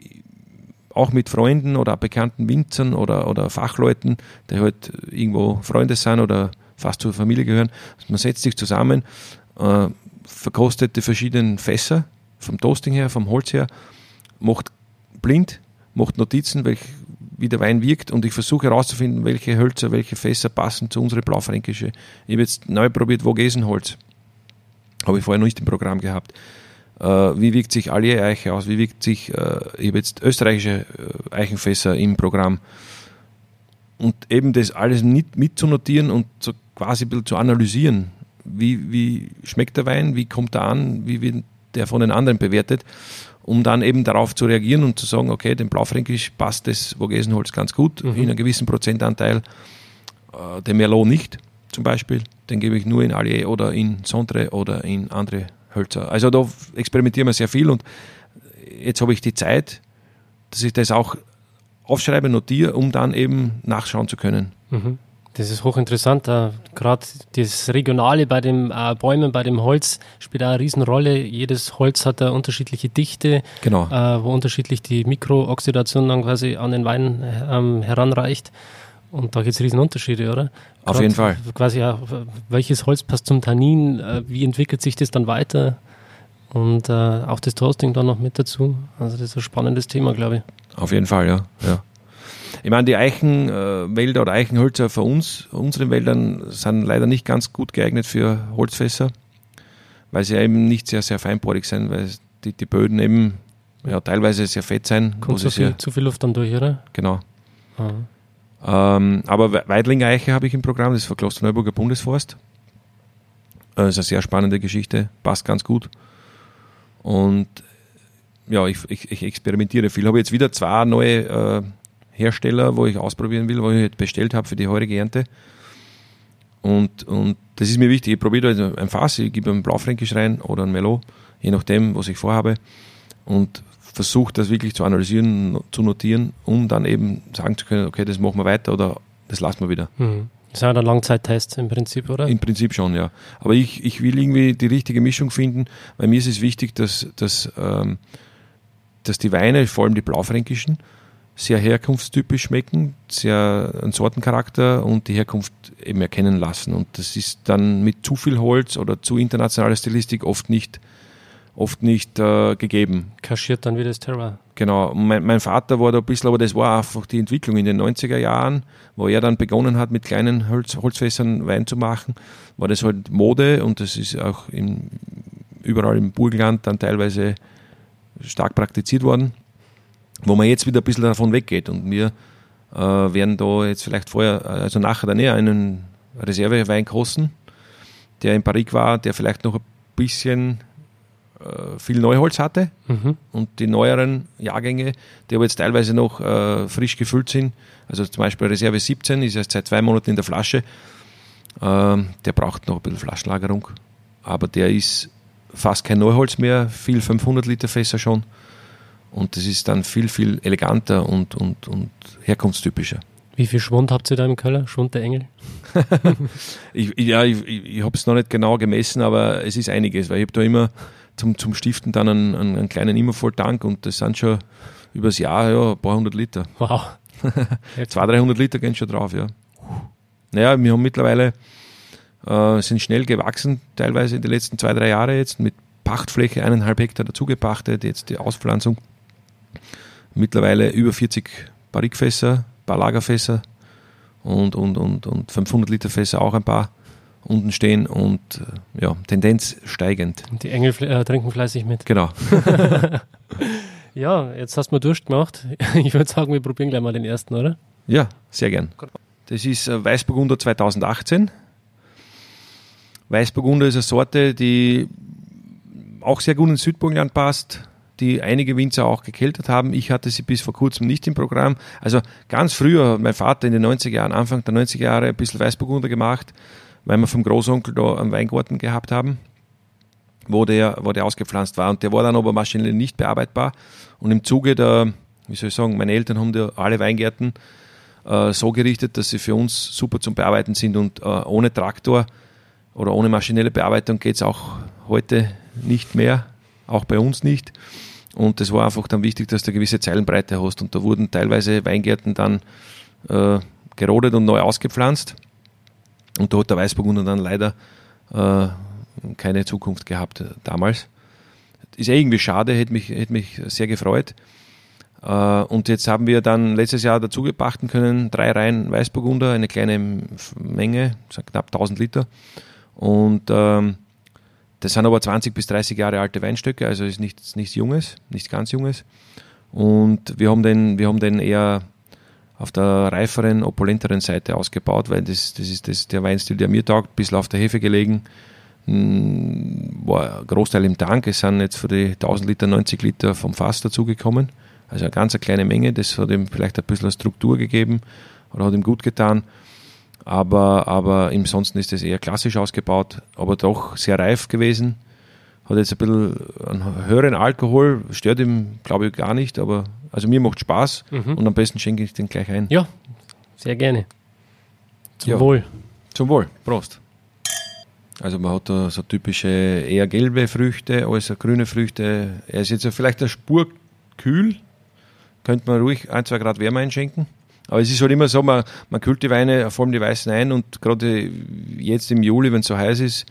auch mit Freunden oder bekannten Winzern oder, oder Fachleuten, die halt irgendwo Freunde sind oder fast zur Familie gehören. Man setzt sich zusammen, äh, verkostet die verschiedenen Fässer, vom Toasting her, vom Holz her, macht blind, macht Notizen, welche wie der Wein wirkt und ich versuche herauszufinden, welche Hölzer, welche Fässer passen zu unserer Blaufränkische. Ich habe jetzt neu probiert Vogesenholz. Habe ich vorher noch nicht im Programm gehabt. Äh, wie wirkt sich Allier Eiche aus? Wie wirkt sich, äh, ich habe jetzt österreichische äh, Eichenfässer im Programm. Und eben das alles mit, mitzunotieren und so quasi ein bisschen zu analysieren. Wie, wie schmeckt der Wein? Wie kommt er an? Wie wird der von den anderen bewertet? Um dann eben darauf zu reagieren und zu sagen, okay, dem Blaufränkisch passt das Vogesenholz ganz gut, mhm. in einem gewissen Prozentanteil, äh, dem Merlot nicht zum Beispiel, den gebe ich nur in Allier oder in Sondre oder in andere Hölzer. Also da experimentieren wir sehr viel und jetzt habe ich die Zeit, dass ich das auch aufschreibe, notiere, um dann eben nachschauen zu können. Mhm. Das ist hochinteressant. Äh, Gerade das Regionale bei den äh, Bäumen, bei dem Holz spielt auch eine Riesenrolle. Jedes Holz hat eine unterschiedliche Dichte, genau. äh, wo unterschiedlich die Mikrooxidation dann quasi an den Wein ähm, heranreicht. Und da gibt es Riesenunterschiede, oder? Grad Auf jeden Fall. Quasi auch, welches Holz passt zum Tannin, wie entwickelt sich das dann weiter? Und äh, auch das Toasting dann noch mit dazu. Also das ist ein spannendes Thema, glaube ich. Auf jeden Fall, ja. ja. Ich meine, die Eichenwälder oder Eichenhölzer für uns, unseren Wäldern, sind leider nicht ganz gut geeignet für Holzfässer, weil sie eben nicht sehr, sehr feinporig sind, weil die, die Böden eben ja, teilweise sehr fett sein. Kommt zu viel, zu viel Luft dann durch, oder? Genau. Ähm, aber Weidlinger Eiche habe ich im Programm, das ist für Klosterneuburger Bundesforst. Das ist eine sehr spannende Geschichte, passt ganz gut. Und ja, ich, ich, ich experimentiere viel. Ich habe jetzt wieder zwei neue äh, Hersteller, wo ich ausprobieren will, wo ich halt bestellt habe für die heurige Ernte. Und, und das ist mir wichtig. Ich probiere also ein Fass, ich gebe ein Blaufränkisch rein oder ein Melo, je nachdem, was ich vorhabe. Und versuche das wirklich zu analysieren, zu notieren, um dann eben sagen zu können, okay, das machen wir weiter oder das lassen wir wieder. Mhm. Das sind dann Langzeittests im Prinzip, oder? Im Prinzip schon, ja. Aber ich, ich will irgendwie die richtige Mischung finden, weil mir ist es wichtig, dass, dass, ähm, dass die Weine, vor allem die Blaufränkischen, sehr herkunftstypisch schmecken, sehr einen Sortencharakter und die Herkunft eben erkennen lassen. Und das ist dann mit zu viel Holz oder zu internationaler Stilistik oft nicht, oft nicht äh, gegeben. Kaschiert dann wieder das Terror. Genau. Mein, mein, Vater war da ein bisschen, aber das war einfach die Entwicklung in den 90er Jahren, wo er dann begonnen hat, mit kleinen Holz, Holzfässern Wein zu machen, war das halt Mode und das ist auch im, überall im Burgenland dann teilweise stark praktiziert worden wo man jetzt wieder ein bisschen davon weggeht. Und wir äh, werden da jetzt vielleicht vorher, also nachher dann eher einen Reservewein kosten, der in Paris war, der vielleicht noch ein bisschen äh, viel Neuholz hatte. Mhm. und die neueren Jahrgänge, die aber jetzt teilweise noch äh, frisch gefüllt sind, also zum Beispiel Reserve 17 ist erst seit zwei Monaten in der Flasche, ähm, der braucht noch ein bisschen Flaschenlagerung, aber der ist fast kein Neuholz mehr, viel 500 Liter Fässer schon und das ist dann viel, viel eleganter und, und, und herkunftstypischer. Wie viel Schwund habt ihr da im Keller? Schwund der Engel? *laughs* Ich, ja, ich, ich, habe es noch nicht genau gemessen, aber es ist einiges, weil ich habe da immer zum, zum Stiften dann einen, einen, einen kleinen Immervolltank und das sind schon übers Jahr ja, ein paar hundert Liter. Wow. *laughs* 200, 300 Liter gehen schon drauf, ja. Naja, wir haben mittlerweile, äh, sind schnell gewachsen, teilweise in den letzten zwei, drei Jahre jetzt, mit Pachtfläche eineinhalb Hektar dazu gepachtet, jetzt die Auspflanzung. Mittlerweile über 40 Barrikfässer, paar Lagerfässer und, und, und, und 500 Liter Fässer auch ein paar unten stehen und äh, ja, Tendenz steigend. Und die Engel äh, trinken fleißig mit. Genau. *laughs* *laughs* Ja, jetzt hast du mir Durst gemacht. *laughs* Ich würde sagen, wir probieren gleich mal den ersten, oder? Ja, sehr gern. Das ist äh, Weißburgunder 2018. Weißburgunder ist eine Sorte, die auch sehr gut ins Südburgenland passt, die einige Winzer auch gekeltert haben. Ich hatte sie bis vor kurzem nicht im Programm. Also ganz früher hat mein Vater in den 90er Jahren, Anfang der 90er Jahre, ein bisschen Weißburgunder gemacht, weil wir vom Großonkel da einen Weingarten gehabt haben, wo der, wo der ausgepflanzt war. Und der war dann aber maschinell nicht bearbeitbar. Und im Zuge der, wie soll ich sagen, meine Eltern haben da alle Weingärten äh, so gerichtet, dass sie für uns super zum Bearbeiten sind und äh, ohne Traktor oder ohne maschinelle Bearbeitung geht es auch heute nicht mehr, auch bei uns nicht. Und das war einfach dann wichtig, dass du eine gewisse Zeilenbreite hast. Und da wurden teilweise Weingärten dann äh, gerodet und neu ausgepflanzt. Und da hat der Weißburgunder dann leider äh, keine Zukunft gehabt damals. Ist eh irgendwie schade, hätte mich, hätte mich sehr gefreut. Äh, und jetzt haben wir dann letztes Jahr dazu gepachten können, drei Reihen Weißburgunder, eine kleine Menge, knapp 1000 Liter. Und ähm, das sind aber 20 bis 30 Jahre alte Weinstöcke, also ist nichts, nichts Junges, nichts ganz Junges. Und wir haben den, wir haben den eher auf der reiferen, opulenteren Seite ausgebaut, weil das, das ist das, der Weinstil, der mir taugt, ein bisschen auf der Hefe gelegen. Mm, War ein Großteil im Tank. Es sind jetzt für die 1000 Liter 90 Liter vom Fass dazugekommen. Also eine ganz eine kleine Menge. Das hat ihm vielleicht ein bisschen Struktur gegeben oder hat ihm gut getan. Aber, aber im Sonsten ist es eher klassisch ausgebaut, aber doch sehr reif gewesen. Hat jetzt ein bisschen einen höheren Alkohol, stört ihm, glaube ich, gar nicht, aber also mir macht Spaß Mhm. und am besten schenke ich den gleich ein. Ja, sehr gerne. Zum Ja. Wohl. Zum Wohl, Prost. Also man hat da so typische eher gelbe Früchte als grüne Früchte. Er ist jetzt vielleicht eine Spur kühl, könnte man ruhig ein, zwei Grad Wärme einschenken. Aber es ist halt immer so, man, man kühlt die Weine, vor allem die Weißen ein und gerade jetzt im Juli, wenn es so heiß ist,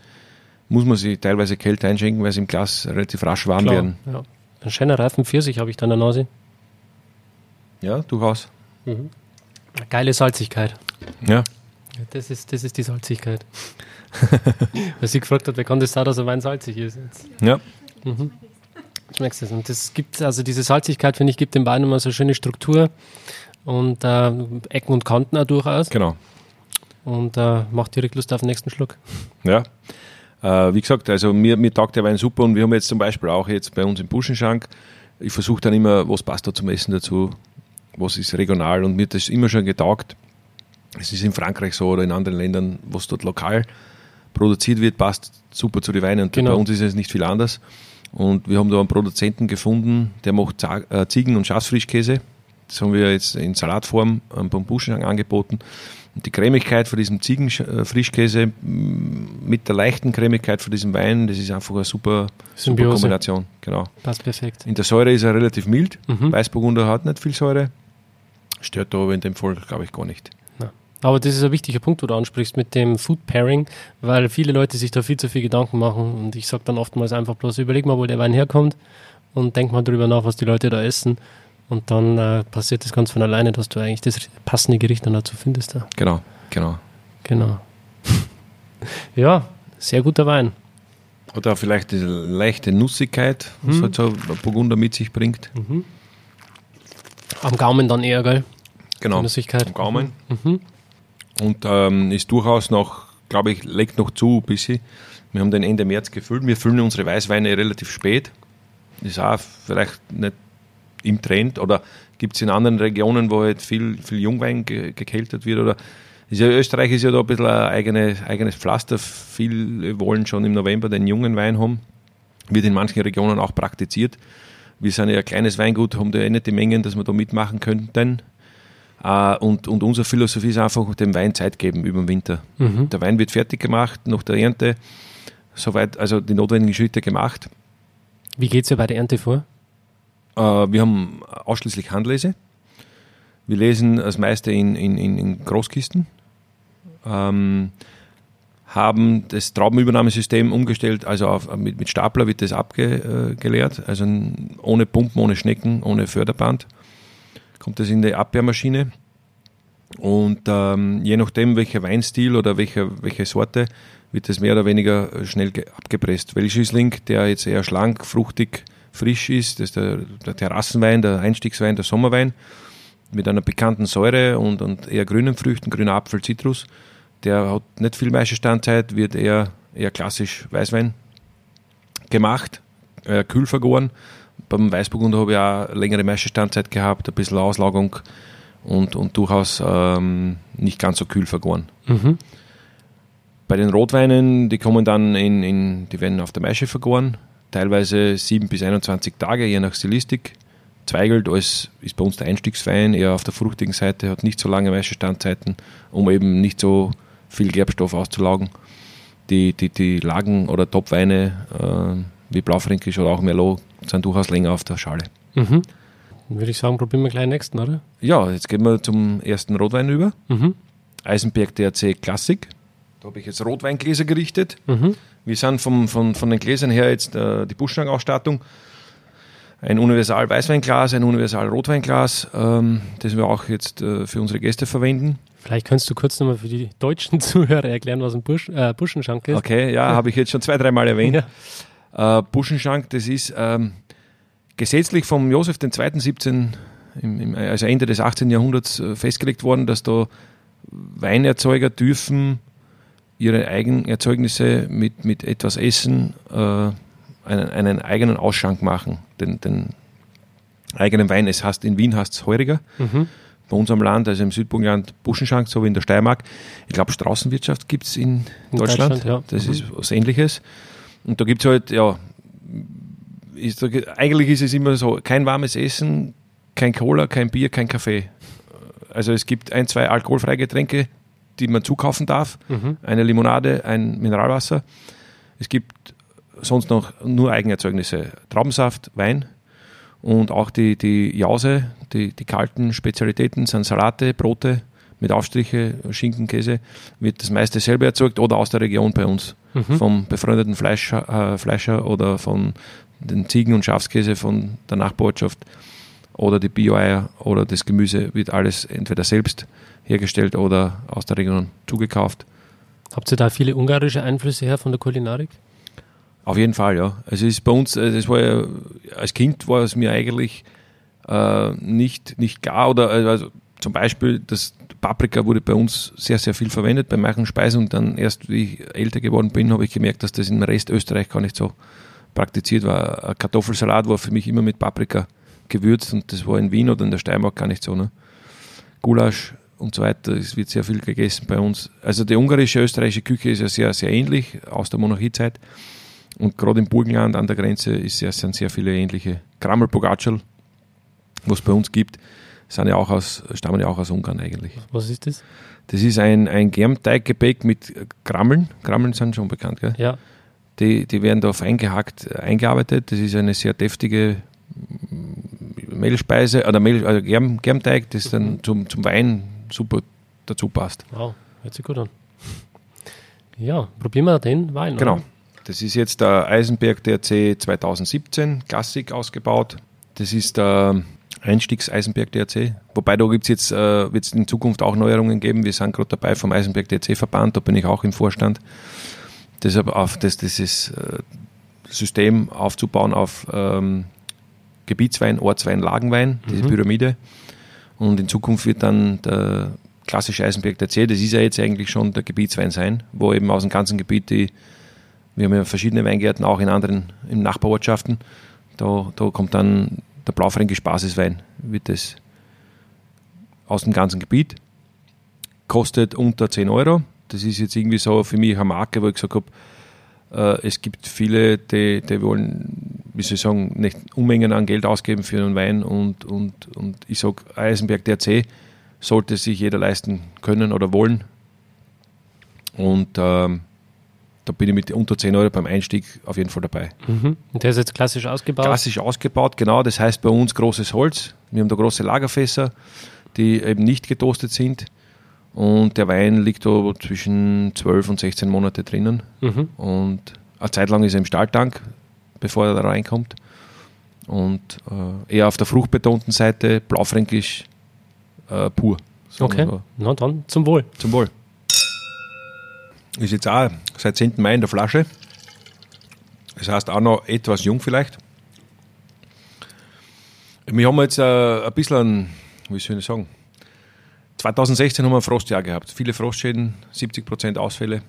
muss man sie teilweise kälter einschenken, weil sie im Glas relativ rasch warm Klar, werden. Ja. Ein schöner Reifen Pfirsich habe ich da in der Nase. Ja, durchaus. Eine geile Salzigkeit. Ja, Das ist, das ist die Salzigkeit. *laughs* Weil sie gefragt hat, wer kann das sein, dass ein Wein salzig ist? Jetzt ja, schmeckst du es. Und das gibt, also diese Salzigkeit, finde ich, gibt dem Wein immer so eine schöne Struktur und äh, Ecken und Kanten auch durchaus. genau. Und äh, macht direkt Lust auf den nächsten Schluck. Ja. Äh, wie gesagt, also mir, mir taugt der Wein super und wir haben jetzt zum Beispiel auch jetzt bei uns im Buschenschank, ich versuche dann immer, was passt da zum Essen dazu, was ist regional und mir hat das immer schon getaugt. Es ist in Frankreich so oder in anderen Ländern, was dort lokal produziert wird, passt super zu den Weinen und Genau. bei uns ist es nicht viel anders. Und wir haben da einen Produzenten gefunden, der macht äh, Ziegen- und Schafsfrischkäse. Das haben wir jetzt in Salatform beim Buschenschank angeboten. Und die Cremigkeit von diesem Ziegenfrischkäse mit der leichten Cremigkeit von diesem Wein, das ist einfach eine super, super. Kombination. Genau. Passt perfekt. In der Säure ist er relativ mild. Mhm. Weißburgunder hat nicht viel Säure. Stört da aber in dem Fall, glaube ich, gar nicht. Aber das ist ein wichtiger Punkt, wo du ansprichst mit dem Food Pairing, weil viele Leute sich da viel zu viel Gedanken machen und ich sage dann oftmals einfach bloß, überleg mal, wo der Wein herkommt und denk mal drüber nach, was die Leute da essen und dann äh, passiert das ganz von alleine, dass du eigentlich das passende Gericht dann dazu findest. Da. Genau, genau. Genau. *laughs* ja, sehr guter Wein. Oder vielleicht diese leichte Nussigkeit, was Mhm. halt so Burgunder mit sich bringt. Am Gaumen dann eher, gell? Genau. Nussigkeit. Am Gaumen. Mhm. Und ähm, ist durchaus noch, glaube ich, legt noch zu ein bisschen, Wir haben den Ende März gefüllt. Wir füllen unsere Weißweine relativ spät. Ist auch vielleicht nicht im Trend oder gibt es in anderen Regionen, wo halt viel, viel Jungwein ge gekeltert wird oder ist ja, Österreich ist ja da ein bisschen ein eigene, eigenes Pflaster. Viele wollen schon im November den jungen Wein haben. Wird in manchen Regionen auch praktiziert. Wir sind ja ein kleines Weingut, haben da eh nicht die Mengen, dass wir da mitmachen könnten. Uh, und, und unsere Philosophie ist einfach, dem Wein Zeit geben über den Winter. Mhm. Der Wein wird fertig gemacht nach der Ernte, soweit, also die notwendigen Schritte gemacht. Wie geht es ja bei der Ernte vor? Uh, wir haben ausschließlich Handlese. Wir lesen das meiste in, in, in Großkisten. Ähm, haben das Traubenübernahmesystem umgestellt, also auf, mit, mit Stapler wird das abgeleert, also ohne Pumpen, ohne Schnecken, ohne Förderband kommt das in die Abwehrmaschine. Und ähm, je nachdem, welcher Weinstil oder welche, welche Sorte, wird das mehr oder weniger schnell abgepresst. Welschüssling, der jetzt eher schlank, fruchtig, frisch ist, das ist der, der Terrassenwein, der Einstiegswein, der Sommerwein, mit einer bekannten Säure und, und eher grünen Früchten, grüner Apfel, Zitrus. Der hat nicht viel Maischestandzeit, wird eher, eher klassisch Weißwein gemacht, äh, kühl vergoren beim Weißburgunder habe ich auch längere Maischestandzeit gehabt, ein bisschen Auslagerung und, und durchaus ähm, nicht ganz so kühl vergoren. Mhm. Bei den Rotweinen, die kommen dann in, in die werden auf der Maische vergoren, teilweise 7 bis 21 Tage, je nach Stilistik. Zweigelt als ist bei uns der Einstiegswein, eher auf der fruchtigen Seite, hat nicht so lange Maischestandzeiten, um eben nicht so viel Gerbstoff auszulaugen. Die, die, die Lagen- oder Topweine, äh, wie Blaufränkisch oder auch Merlot, sind durchaus länger auf der Schale. Mhm. Dann würde ich sagen, probieren wir gleich den nächsten, oder? Ja, jetzt gehen wir zum ersten Rotwein über. Mhm. Eisenberg DRC Klassik. Da habe ich jetzt Rotweingläser gerichtet. Mhm. Wir sind vom, von, von den Gläsern her jetzt äh, die Buschstangausstattung. Ein Universal Weißweinglas, ein Universal Rotweinglas, ähm, das wir auch jetzt äh, für unsere Gäste verwenden. Vielleicht kannst du kurz nochmal für die deutschen *laughs* Zuhörer erklären, was ein Busch, äh, Buschenschank ist. Okay, ja, habe ich jetzt schon zwei, dreimal erwähnt. Ja. Äh, Buschenschank, das ist ähm, gesetzlich vom Josef II. 17, im, im, also Ende des 18. Jahrhunderts äh, festgelegt worden, dass da Weinerzeuger dürfen ihre Eigenerzeugnisse mit, mit etwas Essen äh, einen, einen, eigenen Ausschank machen, den, den eigenen Wein. Es heißt, in Wien heißt es Heuriger. Mhm. Bei unserem Land, also im Südburgenland, Buschenschank, so wie in der Steiermark. Ich glaube, Straßenwirtschaft gibt es in, in, Deutschland. Deutschland ja. Das mhm. ist was Ähnliches. Und da gibt es halt, ja, ist, eigentlich ist es immer so, kein warmes Essen, kein Cola, kein Bier, kein Kaffee. Also es gibt ein, zwei alkoholfreie Getränke, die man zukaufen darf. Mhm. Eine Limonade, ein Mineralwasser. Es gibt sonst noch nur Eigenerzeugnisse. Traubensaft, Wein und auch die, die Jause, die, die kalten Spezialitäten sind Salate, Brote, mit Aufstriche, Schinken, Käse, wird das meiste selber erzeugt oder aus der Region bei uns. Mhm. Vom befreundeten Fleischer, äh, Fleischer oder von den Ziegen- und Schafskäse von der Nachbarschaft oder die Bio-Eier oder das Gemüse wird alles entweder selbst hergestellt oder aus der Region zugekauft. Habt ihr da viele ungarische Einflüsse her von der Kulinarik? Auf jeden Fall, ja. Also es ist bei uns, äh, das war ja, als Kind war es mir eigentlich äh, nicht, nicht klar oder also zum Beispiel das Paprika wurde bei uns sehr, sehr viel verwendet bei manchen Speisen und dann erst, wie ich älter geworden bin, habe ich gemerkt, dass das im Rest Österreich gar nicht so praktiziert war. Ein Kartoffelsalat war für mich immer mit Paprika gewürzt und das war in Wien oder in der Steiermark gar nicht so. Ne? Gulasch und so weiter, es wird sehr viel gegessen bei uns. Also die ungarische, österreichische Küche ist ja sehr, sehr ähnlich aus der Monarchiezeit und gerade im Burgenland an der Grenze ist sehr, sind sehr viele ähnliche. Krammel Pogacal, was es bei uns gibt, sind ja auch aus, stammen ja auch aus Ungarn eigentlich. Was ist das? Das ist ein, ein Germteiggebäck mit Krammeln. Krammeln sind schon bekannt, gell? Ja. Die, die werden da fein gehackt eingearbeitet. Das ist eine sehr deftige Mehlspeise, oder Mehl, also Germ, Germteig, das dann mhm. zum, zum Wein super dazu passt. Wow, hört sich gut an. Ja, probieren wir den Wein. Genau. Oder? Das ist jetzt der Eisenberg DRC 2017, Klassik ausgebaut. Das ist der Einstiegs-Eisenberg DRC. Wobei da gibt's jetzt, äh, wird es in Zukunft auch Neuerungen geben. Wir sind gerade dabei vom Eisenberg DRC-Verband, da bin ich auch im Vorstand. Deshalb auf das, dieses äh, System aufzubauen auf ähm, Gebietswein, Ortswein, Lagenwein, diese mhm. Pyramide. Und in Zukunft wird dann der klassische Eisenberg DRC, das ist ja jetzt eigentlich schon der Gebietswein sein, wo eben aus dem ganzen Gebiet die Wir haben ja verschiedene Weingärten, auch in anderen, in Nachbarortschaften. Da, da kommt dann der Blaufränkisch Basiswein, wird das aus dem ganzen Gebiet. Kostet unter 10 Euro. Das ist jetzt irgendwie so für mich eine Marke, wo ich gesagt habe, äh, es gibt viele, die, die wollen, wie soll ich sagen, nicht Unmengen an Geld ausgeben für einen Wein und, und, und ich sage, Eisenberg DRC sollte sich jeder leisten können oder wollen. Und ähm, da bin ich mit unter 10 Euro beim Einstieg auf jeden Fall dabei. Mhm. Und der ist jetzt klassisch ausgebaut? Klassisch ausgebaut, genau. Das heißt bei uns großes Holz. Wir haben da große Lagerfässer, die eben nicht getoastet sind. Und der Wein liegt da zwischen 12 und 16 Monate drinnen. Mhm. Und eine Zeit lang ist er im Stahltank, bevor er da reinkommt. Und äh, eher auf der fruchtbetonten Seite, blaufränkisch äh, pur. Okay, na dann zum Wohl. Zum Wohl. Ist jetzt auch seit 10. Mai in der Flasche. Das heißt auch noch etwas jung vielleicht. Wir haben jetzt äh, ein bisschen, wie soll ich sagen, 2016 haben wir ein Frostjahr gehabt. Viele Frostschäden, 70% Ausfälle.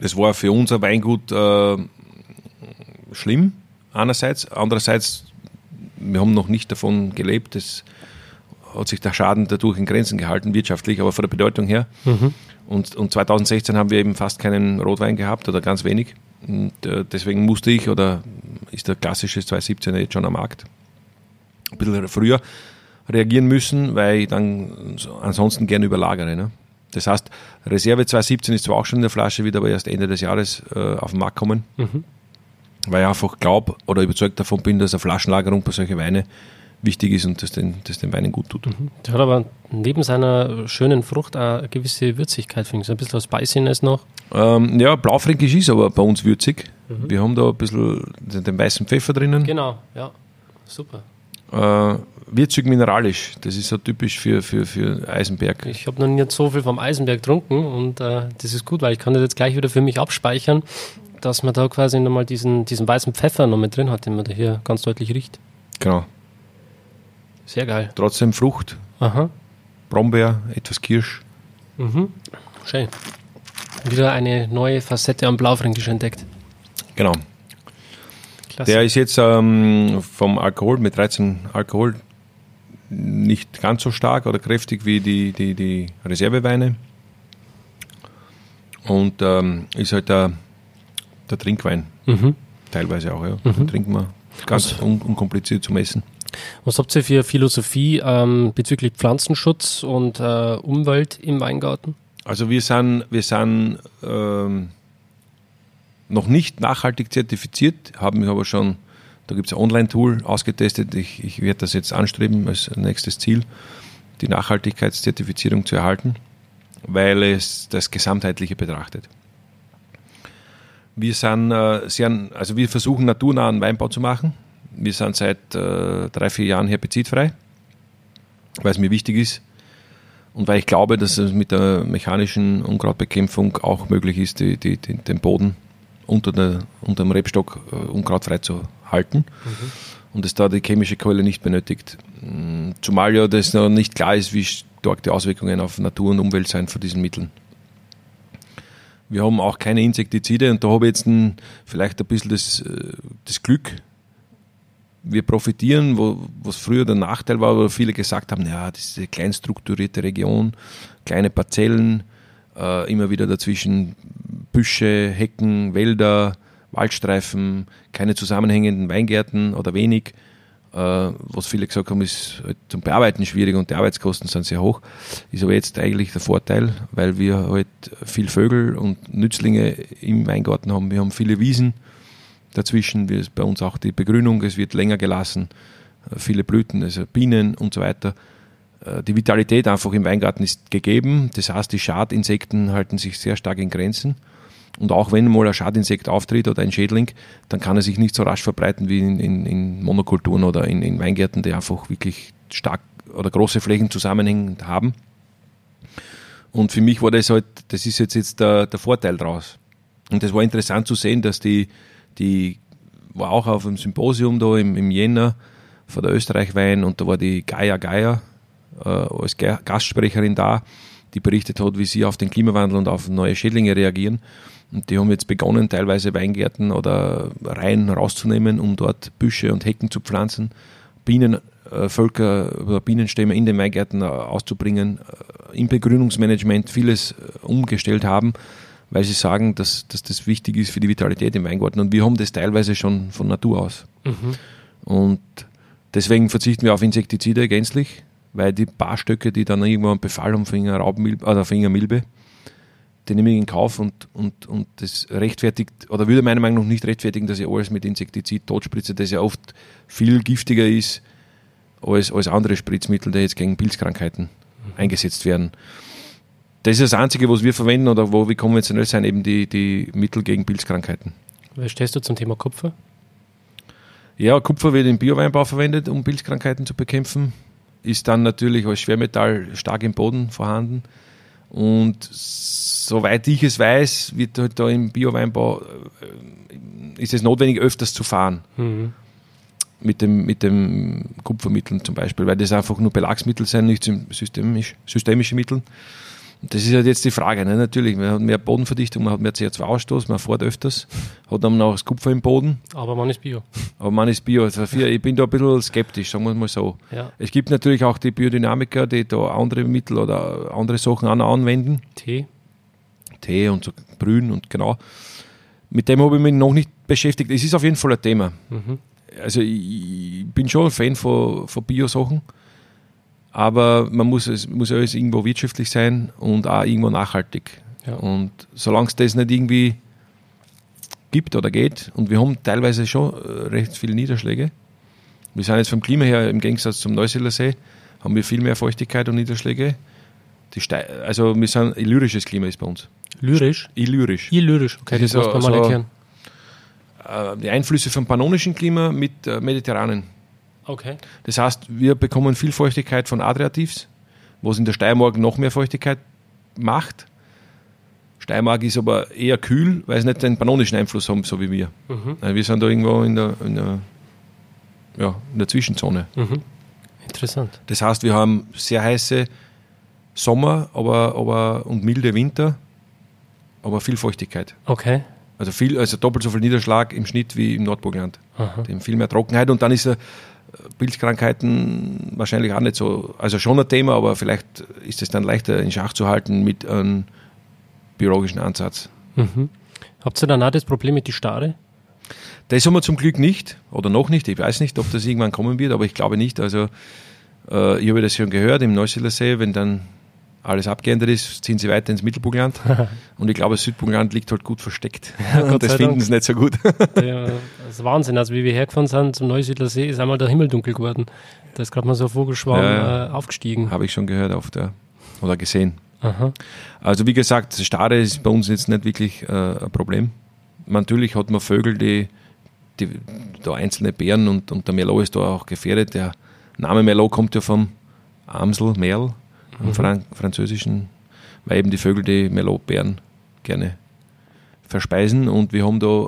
Das war für unser Weingut äh, schlimm, einerseits. Andererseits, wir haben noch nicht davon gelebt. Das hat sich der Schaden dadurch in Grenzen gehalten, wirtschaftlich, aber von der Bedeutung her. Mhm. Und, und 2016 haben wir eben fast keinen Rotwein gehabt oder ganz wenig. Und äh, deswegen musste ich, oder ist der klassische 2017 jetzt schon am Markt, ein bisschen früher reagieren müssen, weil ich dann ansonsten gerne überlagere. Ne? Das heißt, Reserve 2017 ist zwar auch schon in der Flasche, wird aber erst Ende des Jahres äh, auf den Markt kommen, mhm. Weil ich einfach glaube oder überzeugt davon bin, dass eine Flaschenlagerung bei solchen Weinen wichtig ist und das den, das den Weinen gut tut. Mhm. Der hat aber neben seiner schönen Frucht auch eine gewisse Würzigkeit, finde ich. So ein bisschen was Spiciness noch. Ähm, ja, Blaufränkisch ist aber bei uns würzig. Mhm. Wir haben da ein bisschen den weißen Pfeffer drinnen. Genau, ja. Super. Äh, würzig mineralisch, das ist so typisch für, für, für Eisenberg. Ich habe noch nicht so viel vom Eisenberg getrunken und äh, das ist gut, weil ich kann das jetzt gleich wieder für mich abspeichern, dass man da quasi nochmal diesen, diesen weißen Pfeffer noch mit drin hat, den man da hier ganz deutlich riecht. Genau. Sehr geil. Trotzdem Frucht. Aha. Brombeer, etwas Kirsch. Mhm. Schön. Wieder eine neue Facette am Blaufränkisch entdeckt. Genau. Klasse. Der ist jetzt ähm, vom Alkohol mit 13 Alkohol nicht ganz so stark oder kräftig wie die, die, die Reserveweine. Und ähm, ist halt der, der Trinkwein. Mhm. Teilweise auch, ja. Mhm. trinken wir ganz un unkompliziert zum Essen. Was habt ihr für Philosophie ähm, bezüglich Pflanzenschutz und äh, Umwelt im Weingarten? Also wir sind, wir sind ähm, noch nicht nachhaltig zertifiziert, haben wir aber schon, da gibt es ein Online-Tool ausgetestet. Ich, ich werde das jetzt anstreben als nächstes Ziel, die Nachhaltigkeitszertifizierung zu erhalten, weil es das Gesamtheitliche betrachtet. Wir sind äh, sehr, also wir versuchen naturnahen Weinbau zu machen wir sind seit äh, drei, vier Jahren herbizidfrei, weil es mir wichtig ist und weil ich glaube, dass es mit der mechanischen Unkrautbekämpfung auch möglich ist, die, die, die, den Boden unter, der, unter dem Rebstock äh, unkrautfrei zu halten mhm. und es da die chemische Keule nicht benötigt. Mm, zumal ja das noch nicht klar ist, wie stark die Auswirkungen auf Natur und Umwelt sein von diesen Mitteln. Wir haben auch keine Insektizide und da habe ich jetzt ein, vielleicht ein bisschen das, äh, das Glück, wir profitieren, wo, was früher der Nachteil war, wo viele gesagt haben, ja, das ist eine klein strukturierte Region, kleine Parzellen, äh, immer wieder dazwischen Büsche, Hecken, Wälder, Waldstreifen, keine zusammenhängenden Weingärten oder wenig. Äh, was viele gesagt haben, ist halt zum Bearbeiten schwierig und die Arbeitskosten sind sehr hoch. Ist aber jetzt eigentlich der Vorteil, weil wir halt viel Vögel und Nützlinge im Weingarten haben. Wir haben viele Wiesen, Dazwischen wird bei uns auch die Begrünung, es wird länger gelassen, äh, viele Blüten, also Bienen und so weiter. Äh, die Vitalität einfach im Weingarten ist gegeben. Das heißt, die Schadinsekten halten sich sehr stark in Grenzen. Und auch wenn mal ein Schadinsekt auftritt oder ein Schädling, dann kann er sich nicht so rasch verbreiten wie in, in, in Monokulturen oder in, in, Weingärten, die einfach wirklich stark oder große Flächen zusammenhängend haben. Und für mich war das halt, das ist jetzt, jetzt der, der Vorteil daraus. Und das war interessant zu sehen, dass die, die war auch auf einem Symposium da im, im Jänner von der Österreich Wein und da war die Gaia Geier äh, als Gastsprecherin da die berichtet hat, wie sie auf den Klimawandel und auf neue Schädlinge reagieren. Und die haben jetzt begonnen, teilweise Weingärten oder Reihen rauszunehmen, um dort Büsche und Hecken zu pflanzen, Bienenvölker oder Bienenstämme in den Weingärten auszubringen, im Begrünungsmanagement vieles umgestellt haben, weil sie sagen, dass, dass das wichtig ist für die Vitalität im Weingarten. Und wir haben das teilweise schon von Natur aus. Mhm. Und deswegen verzichten wir auf Insektizide gänzlich, weil die paar Stöcke, die dann irgendwo einen Befall haben von einer Raubenmilbe, oder von einer Milbe, die nehme ich in Kauf und, und, und das rechtfertigt, oder würde meiner Meinung nach nicht rechtfertigen, dass ich alles mit Insektizid totspritze, das ja oft viel giftiger ist als, als andere Spritzmittel, die jetzt gegen Pilzkrankheiten eingesetzt werden. Das ist das Einzige, was wir verwenden oder wo wir konventionell sind, eben die, die Mittel gegen Pilzkrankheiten. Was stehst du zum Thema Kupfer? Ja, Kupfer wird im Bioweinbau verwendet, um Pilzkrankheiten zu bekämpfen. Ist dann natürlich als Schwermetall stark im Boden vorhanden. Und soweit ich es weiß, wird halt da im Bioweinbau äh, ist es notwendig, öfters zu fahren. Mhm. Mit dem, mit dem Kupfermitteln zum Beispiel, weil das einfach nur Belagsmittel sind, nicht systemisch, systemische Mittel. Das ist halt jetzt die Frage. Ne? Natürlich, man hat mehr Bodenverdichtung, man hat mehr CO2-Ausstoß, man fährt öfters, hat dann noch das Kupfer im Boden. Aber man ist Bio. Aber man ist Bio. Also ich bin da ein bisschen skeptisch, sagen wir mal so. Ja. Es gibt natürlich auch die Biodynamiker, die da andere Mittel oder andere Sachen auch anwenden. Tee. Tee und so Brühen und genau. Mit dem habe ich mich noch nicht beschäftigt. Es ist auf jeden Fall ein Thema. Mhm. Also ich, ich bin schon ein Fan von, von Bio-Sachen aber man muss, es muss alles irgendwo wirtschaftlich sein und auch irgendwo nachhaltig. Ja. Und solange es das nicht irgendwie gibt oder geht, und wir haben teilweise schon äh, recht viele Niederschläge. Wir sind jetzt vom Klima her im Gegensatz zum Neusiedler See, haben wir viel mehr Feuchtigkeit und Niederschläge. also wir sind, illyrisches Klima ist bei uns. Lyrisch? Illyrisch. Illyrisch, okay, das, das muss man mal erklären. Äh, die Einflüsse vom pannonischen Klima mit äh, mediterranen Okay. Das heißt, wir bekommen viel Feuchtigkeit von Adriativs, was in der Steiermark noch mehr Feuchtigkeit macht. Steiermark ist aber eher kühl, weil sie nicht den pannonischen Einfluss haben, so wie wir. Mhm. Wir sind da irgendwo in der, in der, ja, in der Zwischenzone. Mhm. Interessant. Das heißt, wir haben sehr heiße Sommer aber, aber, und milde Winter, aber viel Feuchtigkeit. Okay. Also, viel, also doppelt so viel Niederschlag im Schnitt wie im Nordburgland. Viel mehr Trockenheit und dann ist er Pilzkrankheiten wahrscheinlich auch nicht so, also schon ein Thema, aber vielleicht ist es dann leichter in Schach zu halten mit einem biologischen Ansatz. Mhm. Habt ihr dann auch das Problem mit die Starre? Das haben wir zum Glück nicht oder noch nicht. Ich weiß nicht, ob das irgendwann kommen wird, aber ich glaube nicht. Also äh, ich habe das schon gehört im Neusiedler See, wenn dann alles abgeändert ist, ziehen sie weiter ins Mittelburgland. *laughs* und ich glaube, das Südburgland liegt halt gut versteckt. *laughs* Ja, und das finden sie nicht so gut. *laughs* ja, das ist Wahnsinn. Also wie wir hergefahren sind zum Neusiedler See, ist einmal der Himmel dunkel geworden. Da ist gerade mal so ein Vogelschwarm ja, äh, aufgestiegen. Habe ich schon gehört auf der, oder gesehen. Aha. Also wie gesagt, Stare ist bei uns jetzt nicht wirklich äh, ein Problem. Natürlich hat man Vögel, die, die da einzelne Bären und, und der Merlot ist da auch gefährdet. Der Name Merlot kommt ja vom Amsel, Merl, mhm. Fran französischen, weil eben die Vögel die Melotbeeren gerne verspeisen. Und wir haben da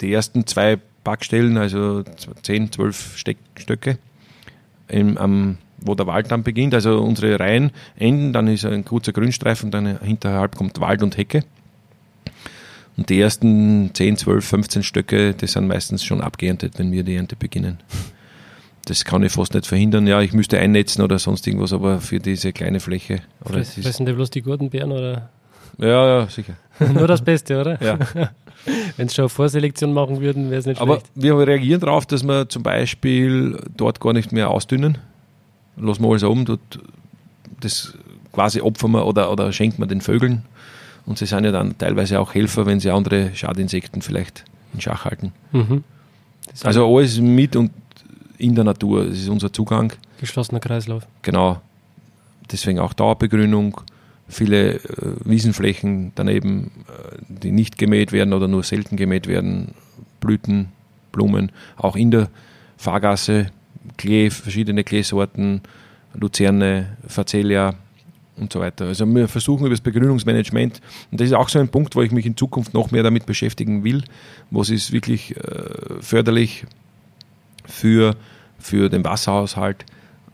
die ersten zwei Backstellen, also 10, 12 Steck, Stöcke, im, am, wo der Wald dann beginnt. Also unsere Reihen enden, dann ist ein kurzer Grünstreifen, dann hinterhalb kommt Wald und Hecke. Und die ersten 10, 12, 15 Stöcke, die sind meistens schon abgeerntet, wenn wir die Ernte beginnen das kann ich fast nicht verhindern. Ja, ich müsste einnetzen oder sonst irgendwas, aber für diese kleine Fläche. Oder Fressen die bloß die guten Bären oder? Ja, ja, sicher. *laughs* Nur das Beste, oder? Ja. *laughs* Wenn sie schon eine Vorselektion machen würden, wäre es nicht aber schlecht. Aber wir reagieren darauf, dass wir zum Beispiel dort gar nicht mehr ausdünnen. Lassen wir alles um, dort das quasi opfern wir oder, oder schenken wir den Vögeln. Und sie sind ja dann teilweise auch Helfer, wenn sie andere Schadinsekten vielleicht in Schach halten. Mhm. Also alles mit und in der Natur. Das ist unser Zugang. Geschlossener Kreislauf. Genau. Deswegen auch Dauerbegrünung, viele äh, Wiesenflächen daneben, äh, die nicht gemäht werden oder nur selten gemäht werden, Blüten, Blumen, auch in der Fahrgasse, Klee, verschiedene Kleesorten, Luzerne, Facelia und so weiter. Also wir versuchen über das Begrünungsmanagement, und das ist auch so ein Punkt, wo ich mich in Zukunft noch mehr damit beschäftigen will, was ist wirklich äh, förderlich für, für den Wasserhaushalt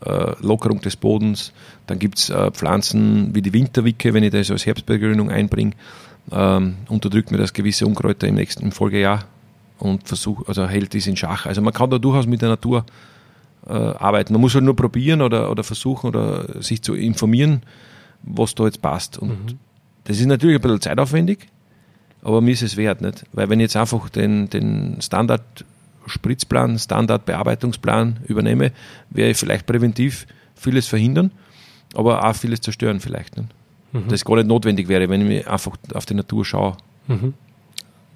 äh, Lockerung des Bodens. Dann gibt es äh, Pflanzen wie die Winterwicke, wenn ich das als Herbstbegrünung einbringe, ähm, unterdrückt mir das gewisse Unkräuter im nächsten im Folgejahr und versucht, also hält dies in Schach. Also man kann da durchaus mit der Natur äh, arbeiten. Man muss halt nur probieren oder, oder versuchen oder sich zu informieren, was da jetzt passt. Und mhm. das ist natürlich ein bisschen zeitaufwendig, aber mir ist es wert, nicht? Weil wenn ich jetzt einfach den, den Standard Spritzplan, Standardbearbeitungsplan übernehme, werde ich vielleicht präventiv vieles verhindern, aber auch vieles zerstören vielleicht. Ne? Mhm. Das gar nicht notwendig wäre, wenn ich einfach auf die Natur schaue. Mhm.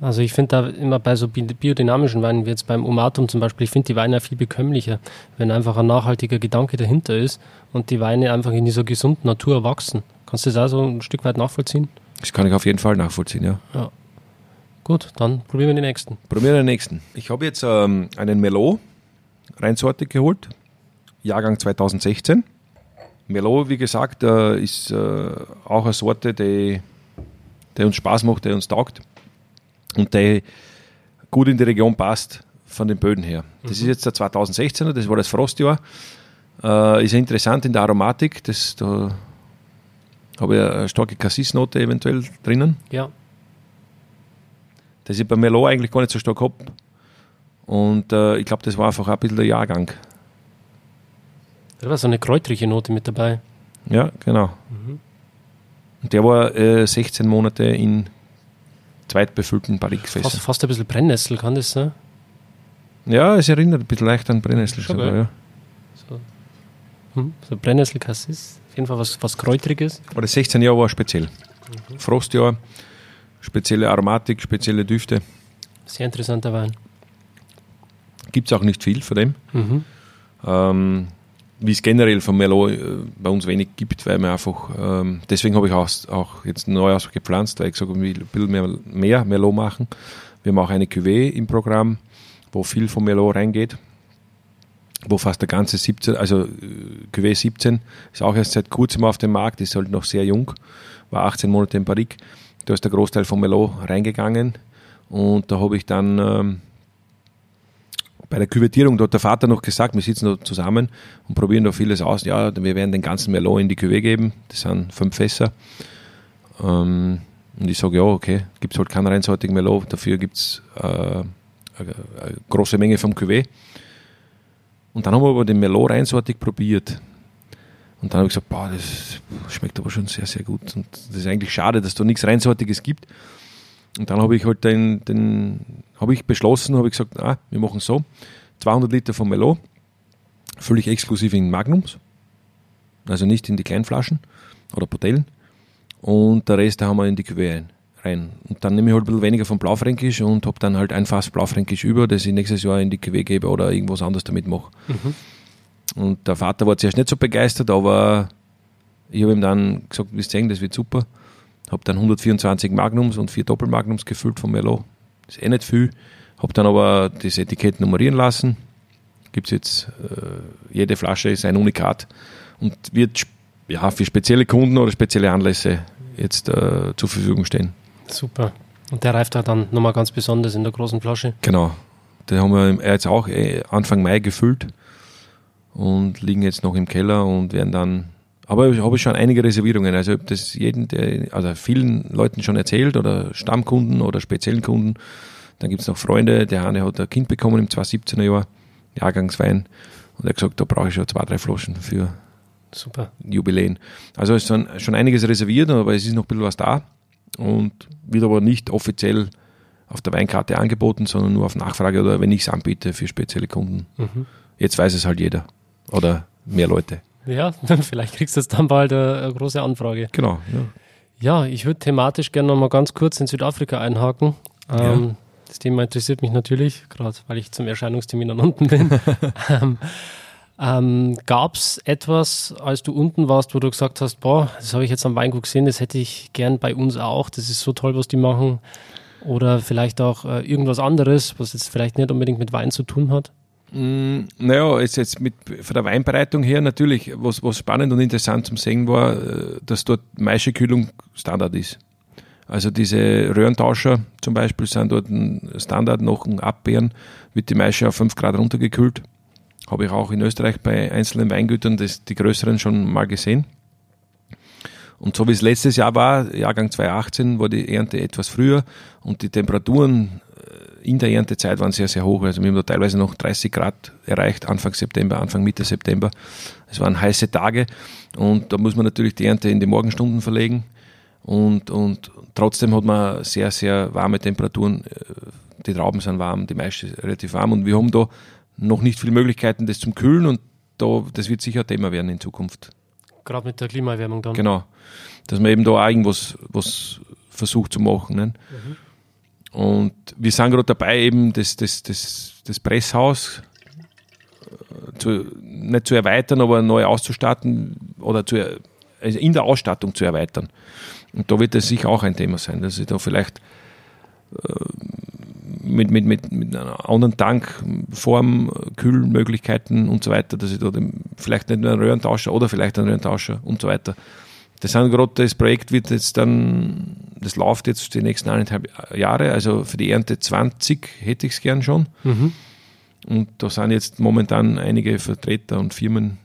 Also ich finde da immer bei so biodynamischen Weinen, wie jetzt beim Umatum zum Beispiel, ich finde die Weine viel bekömmlicher, wenn einfach ein nachhaltiger Gedanke dahinter ist und die Weine einfach in dieser gesunden Natur wachsen. Kannst du das auch so ein Stück weit nachvollziehen? Das kann ich auf jeden Fall nachvollziehen, ja. ja. Gut, dann probieren wir den nächsten. Probieren wir den nächsten. Ich habe jetzt ähm, einen Merlot Reinsorte geholt, Jahrgang 2016. Merlot, wie gesagt, äh, ist äh, auch eine Sorte, die, die uns Spaß macht, die uns taugt und die gut in die Region passt von den Böden her. Das mhm. ist jetzt der 2016er, das war das Frostjahr. Äh, ist ja interessant in der Aromatik, das, da habe ich eine starke Cassis-Note eventuell drinnen. Ja das ich bei Merlot eigentlich gar nicht so stark habe. Und äh, ich glaube, das war einfach ein bisschen der Jahrgang. Da war so eine kräutrige Note mit dabei. Ja, genau. Mhm. Und der war äh, 16 Monate in zweitbefüllten Barriques fest. Fast, fast, ein bisschen Brennnessel, kann das sein? Ja, es erinnert ein bisschen leicht an Brennnessel sogar, ja. So, hm, so Brennnessel-Cassis, auf jeden Fall was, was Kräutriges. Aber das 16 Jahr war speziell. Mhm. Frostjahr, spezielle Aromatik, spezielle Düfte. Sehr interessanter Wein. Gibt es auch nicht viel von dem. Mhm. Ähm, wie es generell von Merlot äh, bei uns wenig gibt, weil wir einfach, ähm, deswegen habe ich auch, auch jetzt neu gepflanzt, weil ich gesagt habe, ich will ein bisschen mehr, mehr Merlot machen. Wir haben auch eine Cuvée im Programm, wo viel von Merlot reingeht, wo fast der ganze 17, also äh, Cuvée 17 ist auch erst seit kurzem auf dem Markt, ist halt noch sehr jung, war 18 Monate in Barrique da ist der Großteil von Melo reingegangen und da habe ich dann ähm, bei der Küvettierung, da hat der Vater noch gesagt, wir sitzen da zusammen und probieren da vieles aus. Ja, wir werden den ganzen Merlot in die Cuvée geben, das sind fünf Fässer. Ähm, und ich sage, ja, okay, gibt es halt keinen reinsortigen Merlot, dafür gibt es äh, eine, eine große Menge vom Cuvée. Und dann haben wir aber den Merlot reinsortig probiert. Und dann habe ich gesagt, boah, das schmeckt aber schon sehr, sehr gut. Und das ist eigentlich schade, dass da nichts Reinsortiges gibt. Und dann habe ich halt den, den habe ich beschlossen, habe ich gesagt, ah, wir machen so, 200 Liter von Melo fülle ich exklusiv in Magnums, also nicht in die kleinen Flaschen oder Botellen. Und der Rest haben wir in die Cuvée rein. Und dann nehme ich halt ein bisschen weniger von Blaufränkisch und habe dann halt ein Fass Blaufränkisch über, das ich nächstes Jahr in die Cuvée gebe oder irgendwas anderes damit mache. Mhm. Und der Vater war zuerst nicht so begeistert, aber ich habe ihm dann gesagt, wir sehen, das wird super. Habe dann 124 Magnums und vier Doppelmagnums gefüllt von Merlot. Das ist eh nicht viel. Habe dann aber das Etikett nummerieren lassen. Gibt es jetzt, äh, jede Flasche ist ein Unikat und wird ja, für spezielle Kunden oder spezielle Anlässe jetzt äh, zur Verfügung stehen. Super. Und der reift dann nochmal ganz besonders in der großen Flasche. Genau. Den haben wir jetzt auch eh Anfang Mai gefüllt und liegen jetzt noch im Keller und werden dann. Aber ich habe schon einige Reservierungen. Also ich habe das jeden, der, also vielen Leuten schon erzählt oder Stammkunden oder speziellen Kunden. Dann gibt es noch Freunde. Der Hane hat ein Kind bekommen im 2017er Jahr, Jahrgangswein. Und er hat gesagt, da brauche ich schon zwei, drei Flaschen für Super. Jubiläen. Also es ist schon, schon einiges reserviert, aber es ist noch ein bisschen was da und wird aber nicht offiziell auf der Weinkarte angeboten, sondern nur auf Nachfrage oder wenn ich es anbiete für spezielle Kunden. Mhm. Jetzt weiß es halt jeder oder mehr Leute. Ja, *laughs* vielleicht kriegst du jetzt dann bald eine, eine große Anfrage. Genau. Ja, ja ich würde thematisch gerne noch mal ganz kurz in Südafrika einhaken. Ähm, ja. Das Thema interessiert mich natürlich, gerade weil ich zum Erscheinungstermin an unten bin. *laughs* ähm, ähm, Gab es etwas, als du unten warst, wo du gesagt hast, boah, das habe ich jetzt am Weingut gesehen, das hätte ich gern bei uns auch, das ist so toll, was die machen. Oder vielleicht auch äh, irgendwas anderes, was jetzt vielleicht nicht unbedingt mit Wein zu tun hat? Mm, naja, jetzt, jetzt mit, von der Weinbereitung her natürlich, was, was spannend und interessant zum Sehen war, äh, dass dort Maischekühlung Standard ist. Also diese Röhrentauscher zum Beispiel sind dort ein Standard, nach dem Abbeeren wird die Maische auf 5 Grad runtergekühlt Habe ich auch in Österreich bei einzelnen Weingütern das, die größeren schon mal gesehen. Und so wie es letztes Jahr war, Jahrgang 2018, war die Ernte etwas früher und die Temperaturen in der Erntezeit waren sehr, sehr hoch. Also wir haben da teilweise noch 30 Grad erreicht, Anfang September, Anfang Mitte September. Es waren heiße Tage und da muss man natürlich die Ernte in die Morgenstunden verlegen. Und, und trotzdem hat man sehr, sehr warme Temperaturen. Die Trauben sind warm, die Maische relativ warm und wir haben da noch nicht viele Möglichkeiten, das zum Kühlen und da, das wird sicher ein Thema werden in Zukunft. Gerade mit der Klimaerwärmung dann. Genau. Dass man eben da auch irgendwas was versucht zu machen. Ne? Mhm. Und wir sind gerade dabei, eben das, das, das, das Presshaus äh, zu, nicht zu erweitern, aber neu auszustatten oder zu, also in der Ausstattung zu erweitern. Und da wird das sicher auch ein Thema sein, dass ich da vielleicht äh, mit, mit, mit, mit einer anderen Tankform, Kühlmöglichkeiten und so weiter, dass ich da vielleicht nicht nur einen Röhrentauscher oder vielleicht einen Röhrentauscher und so weiter. Das sind gerade, das Projekt wird jetzt dann, das läuft jetzt die nächsten eineinhalb Jahre, also für die Ernte 20 hätte ich es gern schon. Mhm. Und da sind jetzt momentan einige Vertreter und Firmen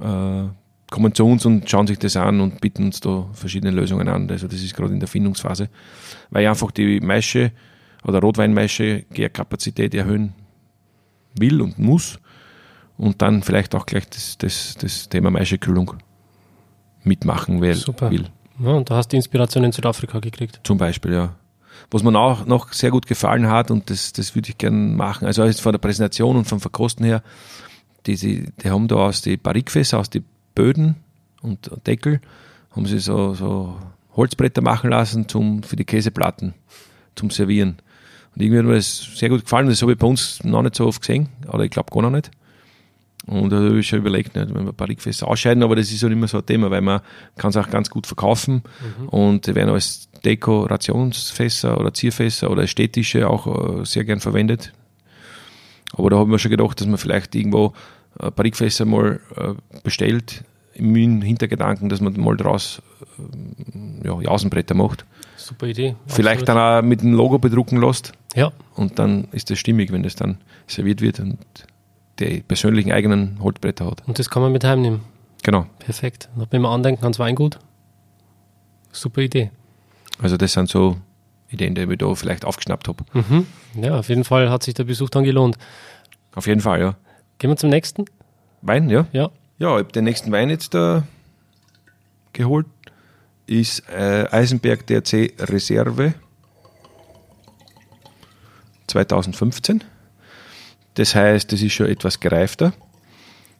äh, kommen zu uns und schauen sich das an und bieten uns da verschiedene Lösungen an. Also das ist gerade in der Findungsphase, weil einfach die Maische oder Rotweinmaische Gärkapazität erhöhen will und muss und dann vielleicht auch gleich das, das, das Thema Maischekühlung mitmachen will. Super. Will. Ja, und da hast du Inspiration in Südafrika gekriegt. Zum Beispiel, ja. Was mir auch noch sehr gut gefallen hat und das, das würde ich gerne machen, also von der Präsentation und vom Verkosten her, die, die, die haben da aus die Barrikfässer, aus den Böden und Deckel, haben sie so, so Holzbretter machen lassen zum, für die Käseplatten zum Servieren. Und irgendwie hat mir das sehr gut gefallen. Das habe ich bei uns noch nicht so oft gesehen, oder ich glaube gar noch nicht. Und da habe ich schon überlegt, nicht, wenn wir Barrikfässer ausscheiden, aber das ist halt immer so ein Thema, weil man kann es auch ganz gut verkaufen mhm. und werden als Dekorationsfässer oder Zierfässer oder Städtische auch äh, sehr gern verwendet. Aber da haben wir schon gedacht, dass man vielleicht irgendwo äh, Barrikfässer mal äh, bestellt, im Hintergedanken, dass man mal draus ja, Außenbretter macht. Super Idee. Vielleicht Absolut. dann auch mit dem Logo bedrucken lässt. Ja. Und dann ist das stimmig, wenn das dann serviert wird und die persönlichen eigenen Holzbretter hat. Und das kann man mit heimnehmen. Genau. Perfekt. Und wenn wir andenken ans Weingut, super Idee. Also das sind so Ideen, die ich da vielleicht aufgeschnappt habe. Mhm. Ja, auf jeden Fall hat sich der Besuch dann gelohnt. Auf jeden Fall, ja. Gehen wir zum nächsten? Wein, ja? Ja. Ja, ich habe den nächsten Wein jetzt da geholt ist äh, Eisenberg DRC Reserve 2015. Das heißt, das ist schon etwas gereifter.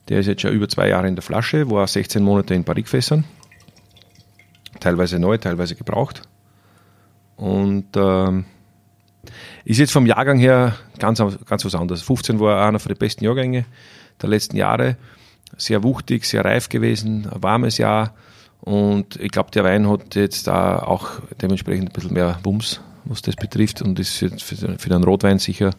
Der ist jetzt schon über zwei Jahre in der Flasche, war 16 Monate in Barrikfässern. Teilweise neu, teilweise gebraucht. Und ähm, ist jetzt vom Jahrgang her ganz, ganz was anderes. 15 war einer von den besten Jahrgänge der letzten Jahre. Sehr wuchtig, sehr reif gewesen, ein warmes Jahr und ich glaube, der Wein hat jetzt da auch dementsprechend ein bisschen mehr Wumms, was das betrifft. Und ist für, für den Rotwein sicher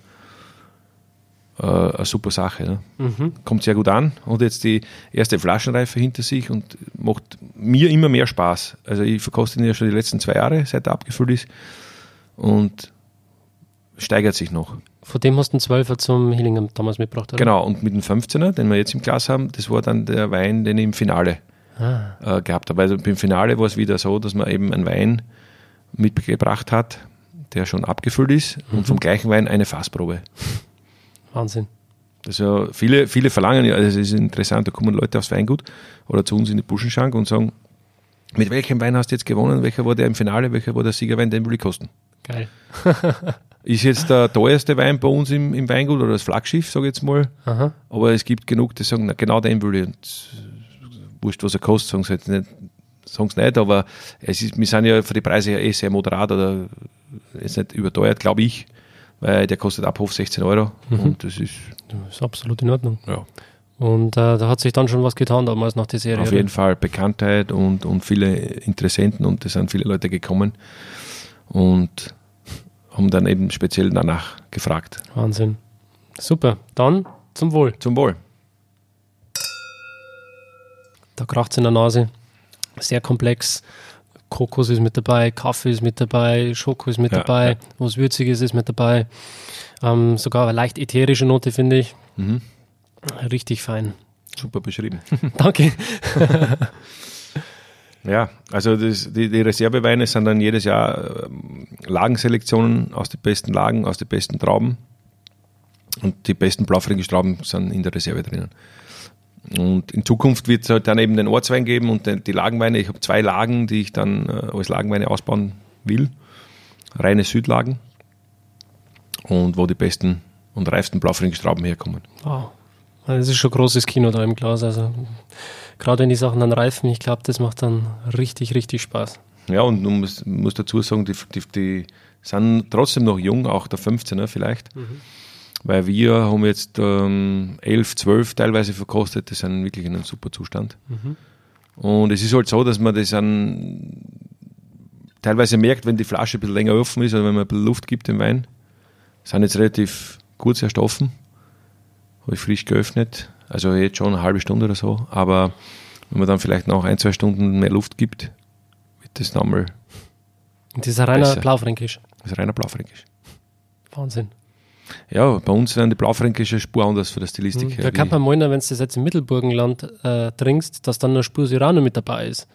äh, eine super Sache. Ne? Mhm. Kommt sehr gut an. Und jetzt die erste Flaschenreife hinter sich und macht mir immer mehr Spaß. Also ich verkoste ihn ja schon die letzten zwei Jahre, seit er abgefüllt ist. Und steigert sich noch. Von dem hast du einen 12er zum Hillingham damals mitgebracht, oder? Genau, und mit dem 15er, den wir jetzt im Glas haben, das war dann der Wein, den ich im Finale ah. äh, gehabt habe. Also beim Finale war es wieder so, dass man eben einen Wein mitgebracht hat, der schon abgefüllt ist mhm. und vom gleichen Wein eine Fassprobe. Wahnsinn. Also viele, viele verlangen, also es ist interessant, da kommen Leute aufs Weingut oder zu uns in die Buschenschank und sagen, mit welchem Wein hast du jetzt gewonnen? Welcher war der im Finale? Welcher war der Siegerwein? Den will ich kosten. Geil. *laughs* ist jetzt der teuerste Wein bei uns im, im Weingut oder das Flaggschiff, sage ich jetzt mal. Aha. Aber es gibt genug, die sagen, na, genau den will ich. Und wurscht, was er kostet, sagen sie jetzt nicht, sagen sie nicht, aber es ist, wir sind ja für die Preise ja eh sehr moderat oder ist nicht überteuert, glaube ich, weil der kostet ab Hof 16 Euro mhm. und das ist, das ist absolut in Ordnung. Ja. Und äh, da hat sich dann schon was getan damals nach der Serie. Auf jeden Fall Bekanntheit und, und viele Interessenten und es sind viele Leute gekommen und haben dann eben speziell danach gefragt. Wahnsinn. Super. Dann zum Wohl. Zum Wohl. Da kracht es in der Nase. Sehr komplex. Kokos ist mit dabei, Kaffee ist mit dabei, Schoko ist mit ja, dabei, ja. was Würziges ist mit dabei. Ähm, sogar eine leicht ätherische Note, finde ich. Mhm. Richtig fein. Super beschrieben. *laughs* *laughs* Danke. ja, also das, die, die, Reserveweine sind dann jedes Jahr ähm, Lagenselektionen aus den besten Lagen, aus den besten Trauben. Und die besten blaufränkisch Trauben sind in der Reserve drinnen. Und in Zukunft wird es halt dann eben den Ortswein geben und die Lagenweine. Ich habe zwei Lagen, die ich dann äh, als Lagenweine ausbauen will. Reine Südlagen. Und wo die besten und reifsten blaufränkisch Trauben herkommen. Wow. Das ist schon großes Kino da im Glas. Also gerade wenn die Sachen dann reifen, ich glaube, das macht dann richtig, richtig Spaß. Ja, und man muss, muss dazu sagen, die, die, die, sind trotzdem noch jung, auch der 15er vielleicht. Mhm. Weil wir haben jetzt ähm, 11, 12 teilweise verkostet, die sind wirklich in einem super Zustand. Mhm. Und es ist halt so, dass man das an teilweise merkt, wenn die Flasche ein bisschen länger offen ist oder wenn man ein bisschen Luft gibt im Wein. Sind jetzt relativ gut erst offen habe ich frisch geöffnet. Also jetzt schon eine halbe Stunde oder so. Aber wenn man dann vielleicht noch ein, zwei Stunden mehr Luft gibt, wird das nochmal. Und das ist ein reiner Blaufränkisch. Das ist reiner Blaufränkisch. Wahnsinn. Ja, bei uns werden die Blaufränkische Spur anders für die Stilistik her. Da kann man meinen, wenn du das jetzt im Mittelburgenland äh, trinkst, dass dann eine Spur Syrah noch mit dabei ist.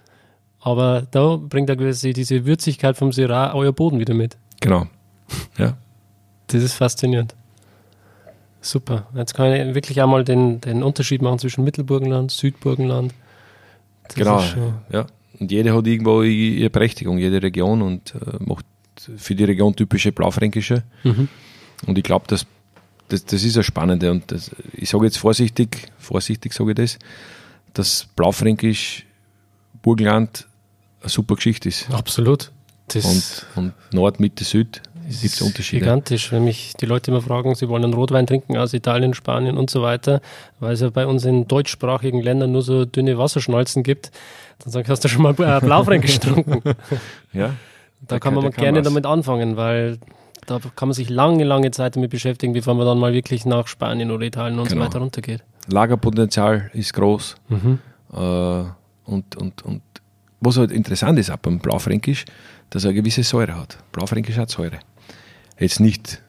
Aber da bringt quasi diese Würzigkeit vom Syrah euer Boden wieder mit. Genau. Ja. Das ist faszinierend. Super. Jetzt kann ich wirklich einmal den, den Unterschied machen zwischen Mittelburgenland, Südburgenland. Das genau. Ja. Und jede hat irgendwo ihre Berechtigung, jede Region und äh, macht für die Region typische Blaufränkische. Mhm. Und ich glaube, das, das, das ist das Spannende. Und das, ich sage jetzt vorsichtig, vorsichtig sage ich das, dass Blaufränkisch Burgenland eine super Geschichte ist. Absolut. Das und, und Nord, Mitte, Süd es gibt Unterschiede. Gigantisch, wenn mich die Leute immer fragen, sie wollen einen Rotwein trinken aus Italien, Spanien und so weiter, weil es ja bei uns in deutschsprachigen Ländern nur so dünne Wasserschnalzen gibt, dann sag ich, hast du schon mal äh, Blaufränk *laughs* getrunken? ja. Da, kann man gerne was. damit anfangen, weil da kann man sich lange, lange Zeit damit beschäftigen, bevor man dann mal wirklich nach Spanien oder Italien und genau. so weiter runtergeht. Lagerpotenzial ist groß. Mhm. Äh, und, und, und was halt interessant ist auch beim Blaufränkisch, dass er eine gewisse Säure hat. Blaufränkisch hat Säure. Jetzt nicht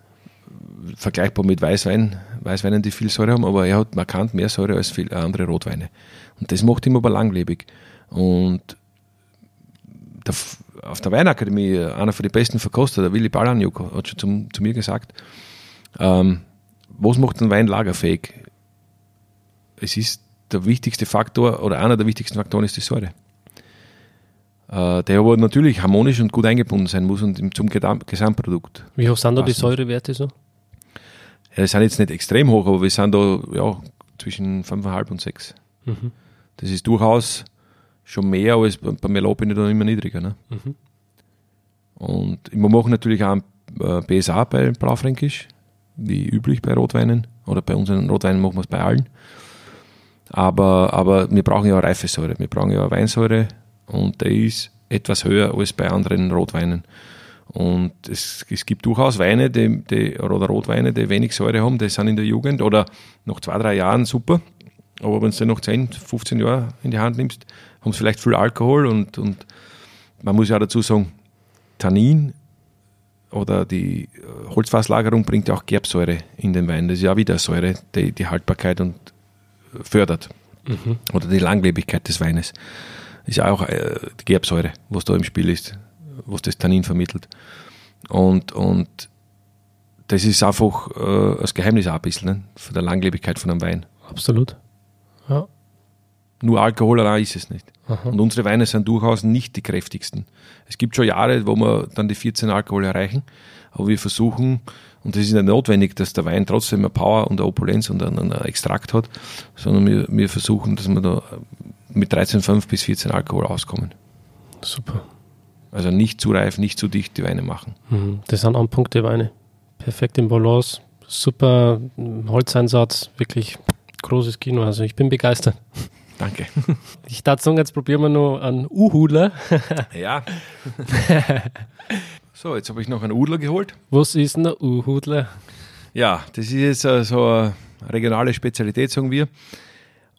vergleichbar mit Weißwein, Weißweinen, die viel Säure haben, aber er hat markant mehr Säure als viele andere Rotweine. Und das macht ihn aber langlebig. Und der, auf der Weinakademie, einer von den besten Verkoster, der Willi Balanjuk, hat schon zum, zu mir gesagt, ähm, was macht ein Wein lagerfähig? Es ist der wichtigste Faktor oder einer der wichtigsten Faktoren ist die Säure äh, der aber natürlich harmonisch und gut eingebunden sein muss und zum Gesamtprodukt. Wie hoch sind da die Säurewerte so? Ja, die sind jetzt nicht extrem hoch, aber wir sind da ja, zwischen 5,5 und 6. Mhm. Das ist durchaus schon mehr, als bei Merlot bin ich da immer niedriger. Ne? Mhm. Und wir machen natürlich auch äh, BSA bei Blaufränkisch, wie üblich bei Rotweinen. Oder bei unseren Rotweinen machen wir es bei allen. Aber, aber wir brauchen ja reife Säure. Wir brauchen ja Weinsäure, und der ist etwas höher als bei anderen Rotweinen. Und es, es gibt durchaus Weine die, die, oder Rotweine, die wenig Säure haben, die sind in der Jugend oder nach zwei, drei Jahren super. Aber wenn du noch 10, 15 Jahre in die Hand nimmst, haben sie vielleicht viel Alkohol und, und man muss ja dazu sagen, Tannin oder die äh, Holzfasslagerung bringt ja auch Gerbsäure in den Wein. Das ist ja wieder Säure, die die Haltbarkeit und fördert. Mhm. Oder die Langlebigkeit des Weines ist auch äh, die Gerbsäure, was da im Spiel ist, was das Tannin vermittelt. Und, und das ist einfach äh, das Geheimnis auch ein bisschen ne? von der Langlebigkeit von einem Wein. Absolut. Ja. Nur Alkohol allein ist es nicht. Aha. Und unsere Weine sind durchaus nicht die kräftigsten. Es gibt schon Jahre, wo wir dann die 14 Alkohol erreichen, aber wir versuchen, und es ist nicht notwendig, dass der Wein trotzdem eine Power und eine Opulenz und einen, Extrakt hat, sondern wir, wir versuchen, dass wir da mit 13,5 bis 14 Alkohol auskommen. Super. Also nicht zu reif, nicht zu dicht die Weine machen. Mhm. Das sind Anpunkte Weine. Perfekt im Balance, super Holzeinsatz, wirklich großes Kino. Also ich bin begeistert. Danke. Ich dachte sagen, jetzt probieren wir noch einen Uhudler. *laughs* Ja. *laughs* so, jetzt habe ich noch einen Udler geholt. Was ist ein Uhudler? Ja, das ist jetzt äh, so eine regionale Spezialität, sagen wir.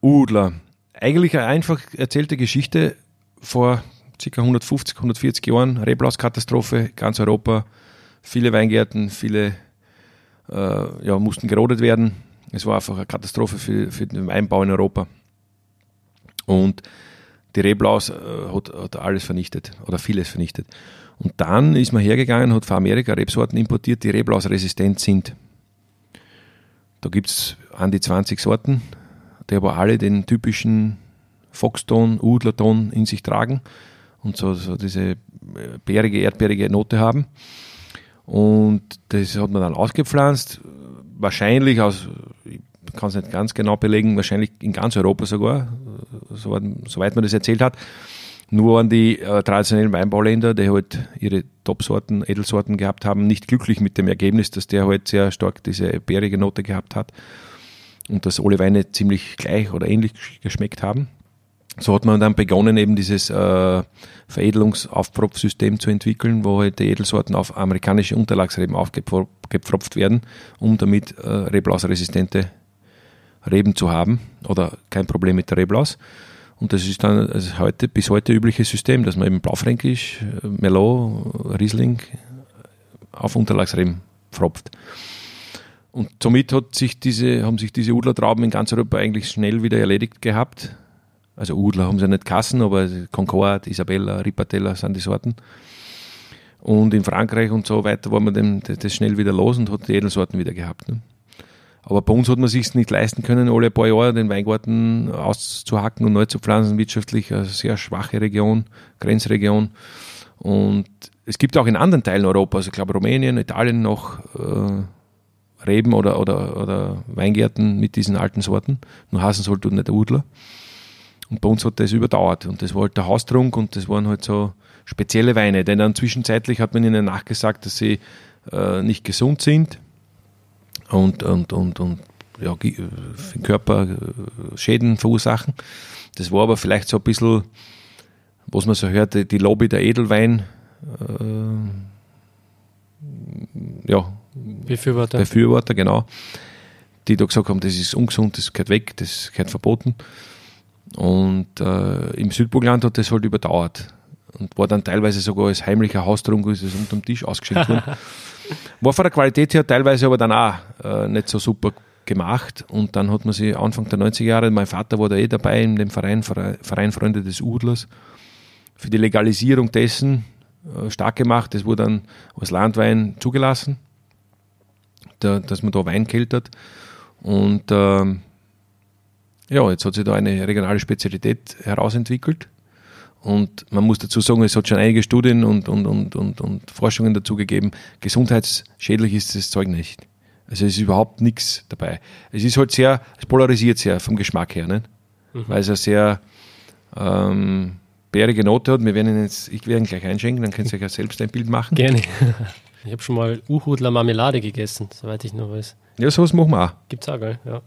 Udler eigentlich eine einfach erzählte Geschichte vor ca. 150, 140 Jahren, Reblauskatastrophe, ganz Europa, viele Weingärten, viele äh, ja, mussten gerodet werden Es war einfach eine Katastrophe für, für den Weinbau in Europa. Und die Reblaus äh, hat, hat alles vernichtet oder vieles vernichtet. Und dann ist man hergegangen, hat von Amerika Rebsorten importiert, die Reblaus resistent sind. Da gibt es an die 20 Sorten, die aber alle den typischen Foxton, Udlerton in sich tragen und so, so diese äh, bärige, erdbeerige Note haben. Und das hat man dann ausgepflanzt, wahrscheinlich aus, ich kann es nicht ganz genau belegen, wahrscheinlich in ganz Europa sogar, soweit man das erzählt hat. Nur an die äh, traditionellen Weinbauländer, die halt ihre Top-Sorten, Edelsorten gehabt haben, nicht glücklich mit dem Ergebnis, dass der halt sehr stark diese bärige Note gehabt hat und dass alle Weine ziemlich gleich oder ähnlich geschmeckt haben. So hat man dann begonnen, eben dieses äh, Veredelungsaufpropfsystem zu entwickeln, wo halt die Edelsorten auf amerikanische Unterlagsreben aufgepfropft werden, um damit äh, Reblausresistente Reben zu haben oder kein Problem mit der Reblaus. Und das ist dann also heute, bis heute übliches System, dass man eben Blaufränkisch, Merlot, Riesling auf Unterlagsreben pfropft. Und somit hat sich diese, haben sich diese Udlertrauben in ganz Europa eigentlich schnell wieder erledigt gehabt. Also Udler haben sie nicht Kassen, aber Concorde, Isabella, Ripatella sind die Sorten. Und in Frankreich und so weiter war man dem, das schnell wieder los und hat die Edelsorten wieder gehabt. Ne? Aber bei uns hat man sich nicht leisten können, alle paar Jahre den Weingarten auszuhacken und neu zu pflanzen. Wirtschaftlich eine sehr schwache Region, Grenzregion. Und es gibt auch in anderen Teilen Europas, ich glaube Rumänien, Italien noch äh, Reben oder, oder, oder Weingärten mit diesen alten Sorten. Nur heißen sollte nicht Udler. Und bei uns hat das überdauert. Und das war halt der Haustrunk und das waren halt so spezielle Weine. Denn dann zwischenzeitlich hat man ihnen nachgesagt, dass sie äh, nicht gesund sind und, und, und, und ja, für den Körper äh, Schäden verursachen. Das war aber vielleicht so ein bisschen, was man so hört, die Lobby der Edelwein, äh, ja, Befürworter. Befürworter, genau, die da gesagt haben, das ist ungesund, das gehört weg, das gehört verboten. Und äh, im Südburgland hat das halt überdauert und war dann teilweise sogar als heimlicher Haustrunk, ist es unterm Tisch ausgeschenkt worden. *laughs* War von der Qualität her teilweise aber dann auch äh, nicht so super gemacht. Und dann hat man sich Anfang der 90er Jahre, mein Vater war da eh dabei in dem Verein, Verein Freunde des Udlers, für die Legalisierung dessen äh, stark gemacht. Das wurde dann als Landwein zugelassen, da, dass man da Wein keltert. Und ähm, ja, jetzt hat sich da eine regionale Spezialität herausentwickelt. Und man muss dazu sagen, es hat schon einige Studien und, und, und, und, und Forschungen dazu gegeben. Gesundheitsschädlich ist das Zeug nicht. Also es ist überhaupt nichts dabei. Es ist halt sehr, es polarisiert sehr vom Geschmack her, nicht? Mhm. weil es eine sehr ähm, bärige Note hat. Wir werden jetzt, ich werde ihn gleich einschenken, dann könnt ihr euch ja selbst ein Bild machen. Gerne. *laughs* Ich habe schon mal Uhudler Marmelade gegessen, soweit ich noch weiß. Ja, sowas machen wir auch. Gibt's auch, gell? Ja.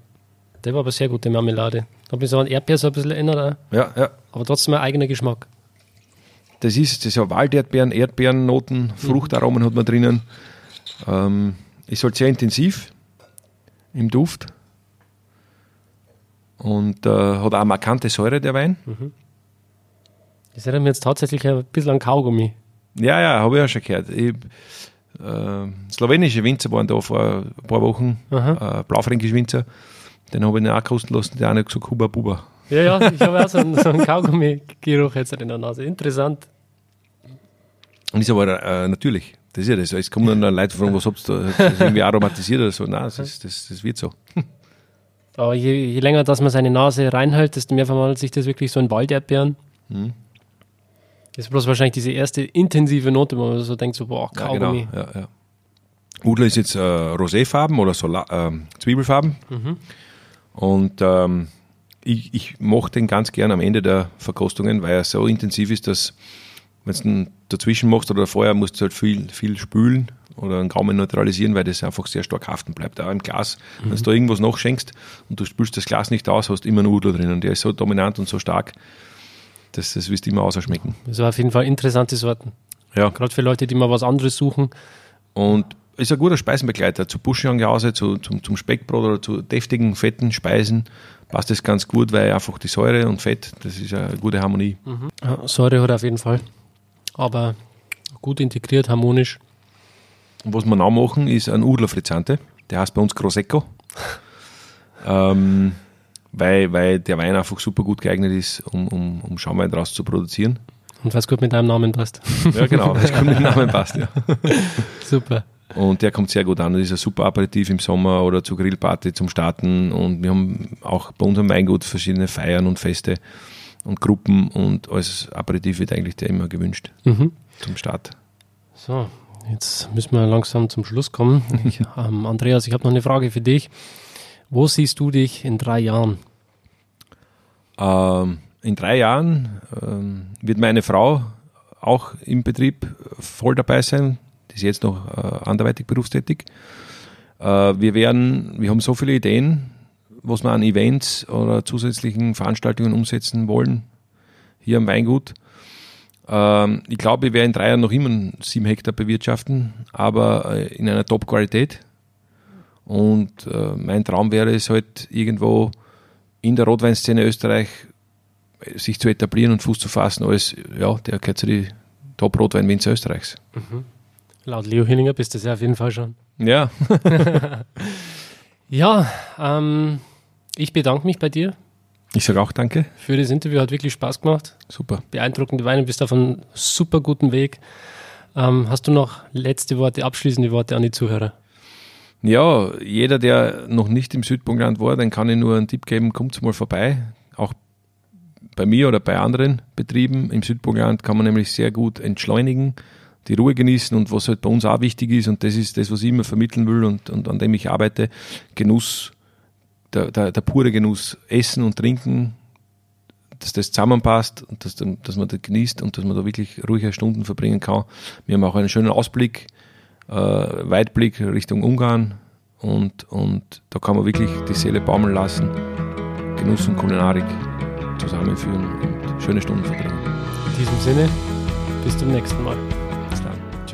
Der war aber sehr gute Marmelade. Habe mich so an Erdbeer so ein bisschen erinnert. Ja, ja. Aber trotzdem ein eigener Geschmack. Das ist, das ist ja Walderdbeeren, Erdbeerennoten, Fruchtaromen hat man drinnen. Ähm, ist halt sehr intensiv im Duft. Und äh, hat auch eine markante Säure, der Wein. Mhm. Das erinnert mich jetzt tatsächlich ein bisschen an Kaugummi. Ja, ja, habe ich auch schon gehört. Ich, äh, slowenische Winzer waren da vor ein paar Wochen, äh, blaufränkische Winzer. Den habe ich auch kosten lassen, der eine gesagt, Huba Buba. Ja, ja, ich habe auch so einen, so einen Kaugummi-Geruch jetzt in der Nase. Interessant. Und ist aber äh, natürlich. Das ist ja das. Es kommen dann Leute fragen, was habt ihr da? Das irgendwie aromatisiert oder so. Nein, das, ist, das, das wird so. Aber je, je, länger, dass man seine Nase reinhält, desto mehr verwandelt sich das wirklich so in Walderdbeeren. Mhm. Das ist bloß wahrscheinlich diese erste intensive Note, wo man so denkt, so, boah, Kaugummi. Ja, genau. ja, ja. Udler ist jetzt äh, Roséfarben oder so äh, Zwiebelfarben. Mhm. Und ähm, ich, ich mochte den ganz gern am Ende der Verkostungen, weil er so intensiv ist, dass wenn du ihn dazwischen machst oder vorher, musst du halt viel, viel spülen oder einen Gaumen neutralisieren, weil das einfach sehr stark haften bleibt. Auch im Glas, mhm. wenn du da irgendwas nachschenkst und du spülst das Glas nicht aus, hast du immer einen Udler drin und der ist so dominant und so stark, dass das wirst du immer auserschmecken. Das war auf jeden Fall interessante Sorten. Ja. Gerade für Leute, die mal was anderes suchen. Und ist ein guter Speisenbegleiter zu Buschenjause, zu, zum, zum Speckbrot oder zu deftigen, fetten Speisen passt das ganz gut, weil einfach die Säure und Fett, das ist eine gute Harmonie. Mhm. Ja, Säure hat auf jeden Fall, aber gut integriert, harmonisch. Und was wir noch machen, ist ein Udler Frizzante, der heißt bei uns Grosecco. *laughs* ähm, weil, weil der Wein einfach super gut geeignet ist, um, um, um Schaumwein daraus zu produzieren. Und was gut mit deinem Namen passt. Ja, genau, was gut mit dem Namen passt, ja. *laughs* Super. Und der kommt sehr gut an. Das ist ein super Aperitif im Sommer oder zur Grillparty zum Starten. Und wir haben auch bei unserem Weingut verschiedene Feiern und Feste und Gruppen und als Aperitif wird eigentlich der immer gewünscht Mhm. zum Start. So, jetzt müssen wir langsam zum Schluss kommen. Ich, *laughs* ähm, Andreas, ich habe noch eine Frage für dich. Wo siehst du dich in drei Jahren? Ähm, in drei Jahren ähm, wird meine Frau auch im Betrieb voll dabei sein. Ist jetzt noch äh, anderweitig berufstätig. Äh, wir werden, wir haben so viele Ideen, was wir an Events oder zusätzlichen Veranstaltungen umsetzen wollen hier am Weingut. Ähm, ich glaube, wir werden in drei Jahren noch immer sieben Hektar bewirtschaften, aber äh, in einer Top-Qualität. Und äh, mein Traum wäre es halt irgendwo in der Rotweinszene Österreich äh, sich zu etablieren und Fuß zu fassen als, ja, der gehört zu den Top-Rotwein-Winzer Österreichs. Laut Leo Hillinger bist du es ja auf jeden Fall schon. Ja, *laughs* Ja, ähm, ich bedanke mich bei dir ich sage auch danke. für das Interview. Hat wirklich Spaß gemacht. Super. Beeindruckende Weine, bist auf einem super guten Weg. Ähm, hast du noch letzte Worte, abschließende Worte an die Zuhörer? Ja, jeder, der noch nicht im Südburgenland war, dann kann ich nur einen Tipp geben, kommt mal vorbei. Auch bei mir oder bei anderen Betrieben im Südburgenland kann man nämlich sehr gut entschleunigen, die Ruhe genießen und was halt bei uns auch wichtig ist und das ist das, was ich immer vermitteln will und, und an dem ich arbeite, Genuss, der, der, der pure Genuss, Essen und Trinken, dass das zusammenpasst und dass, dass man das genießt und dass man da wirklich ruhige Stunden verbringen kann. Wir haben auch einen schönen Ausblick, äh, Weitblick Richtung Ungarn und, und da kann man wirklich die Seele baumeln lassen, Genuss und Kulinarik zusammenführen und schöne Stunden verbringen. In diesem Sinne, bis zum nächsten Mal.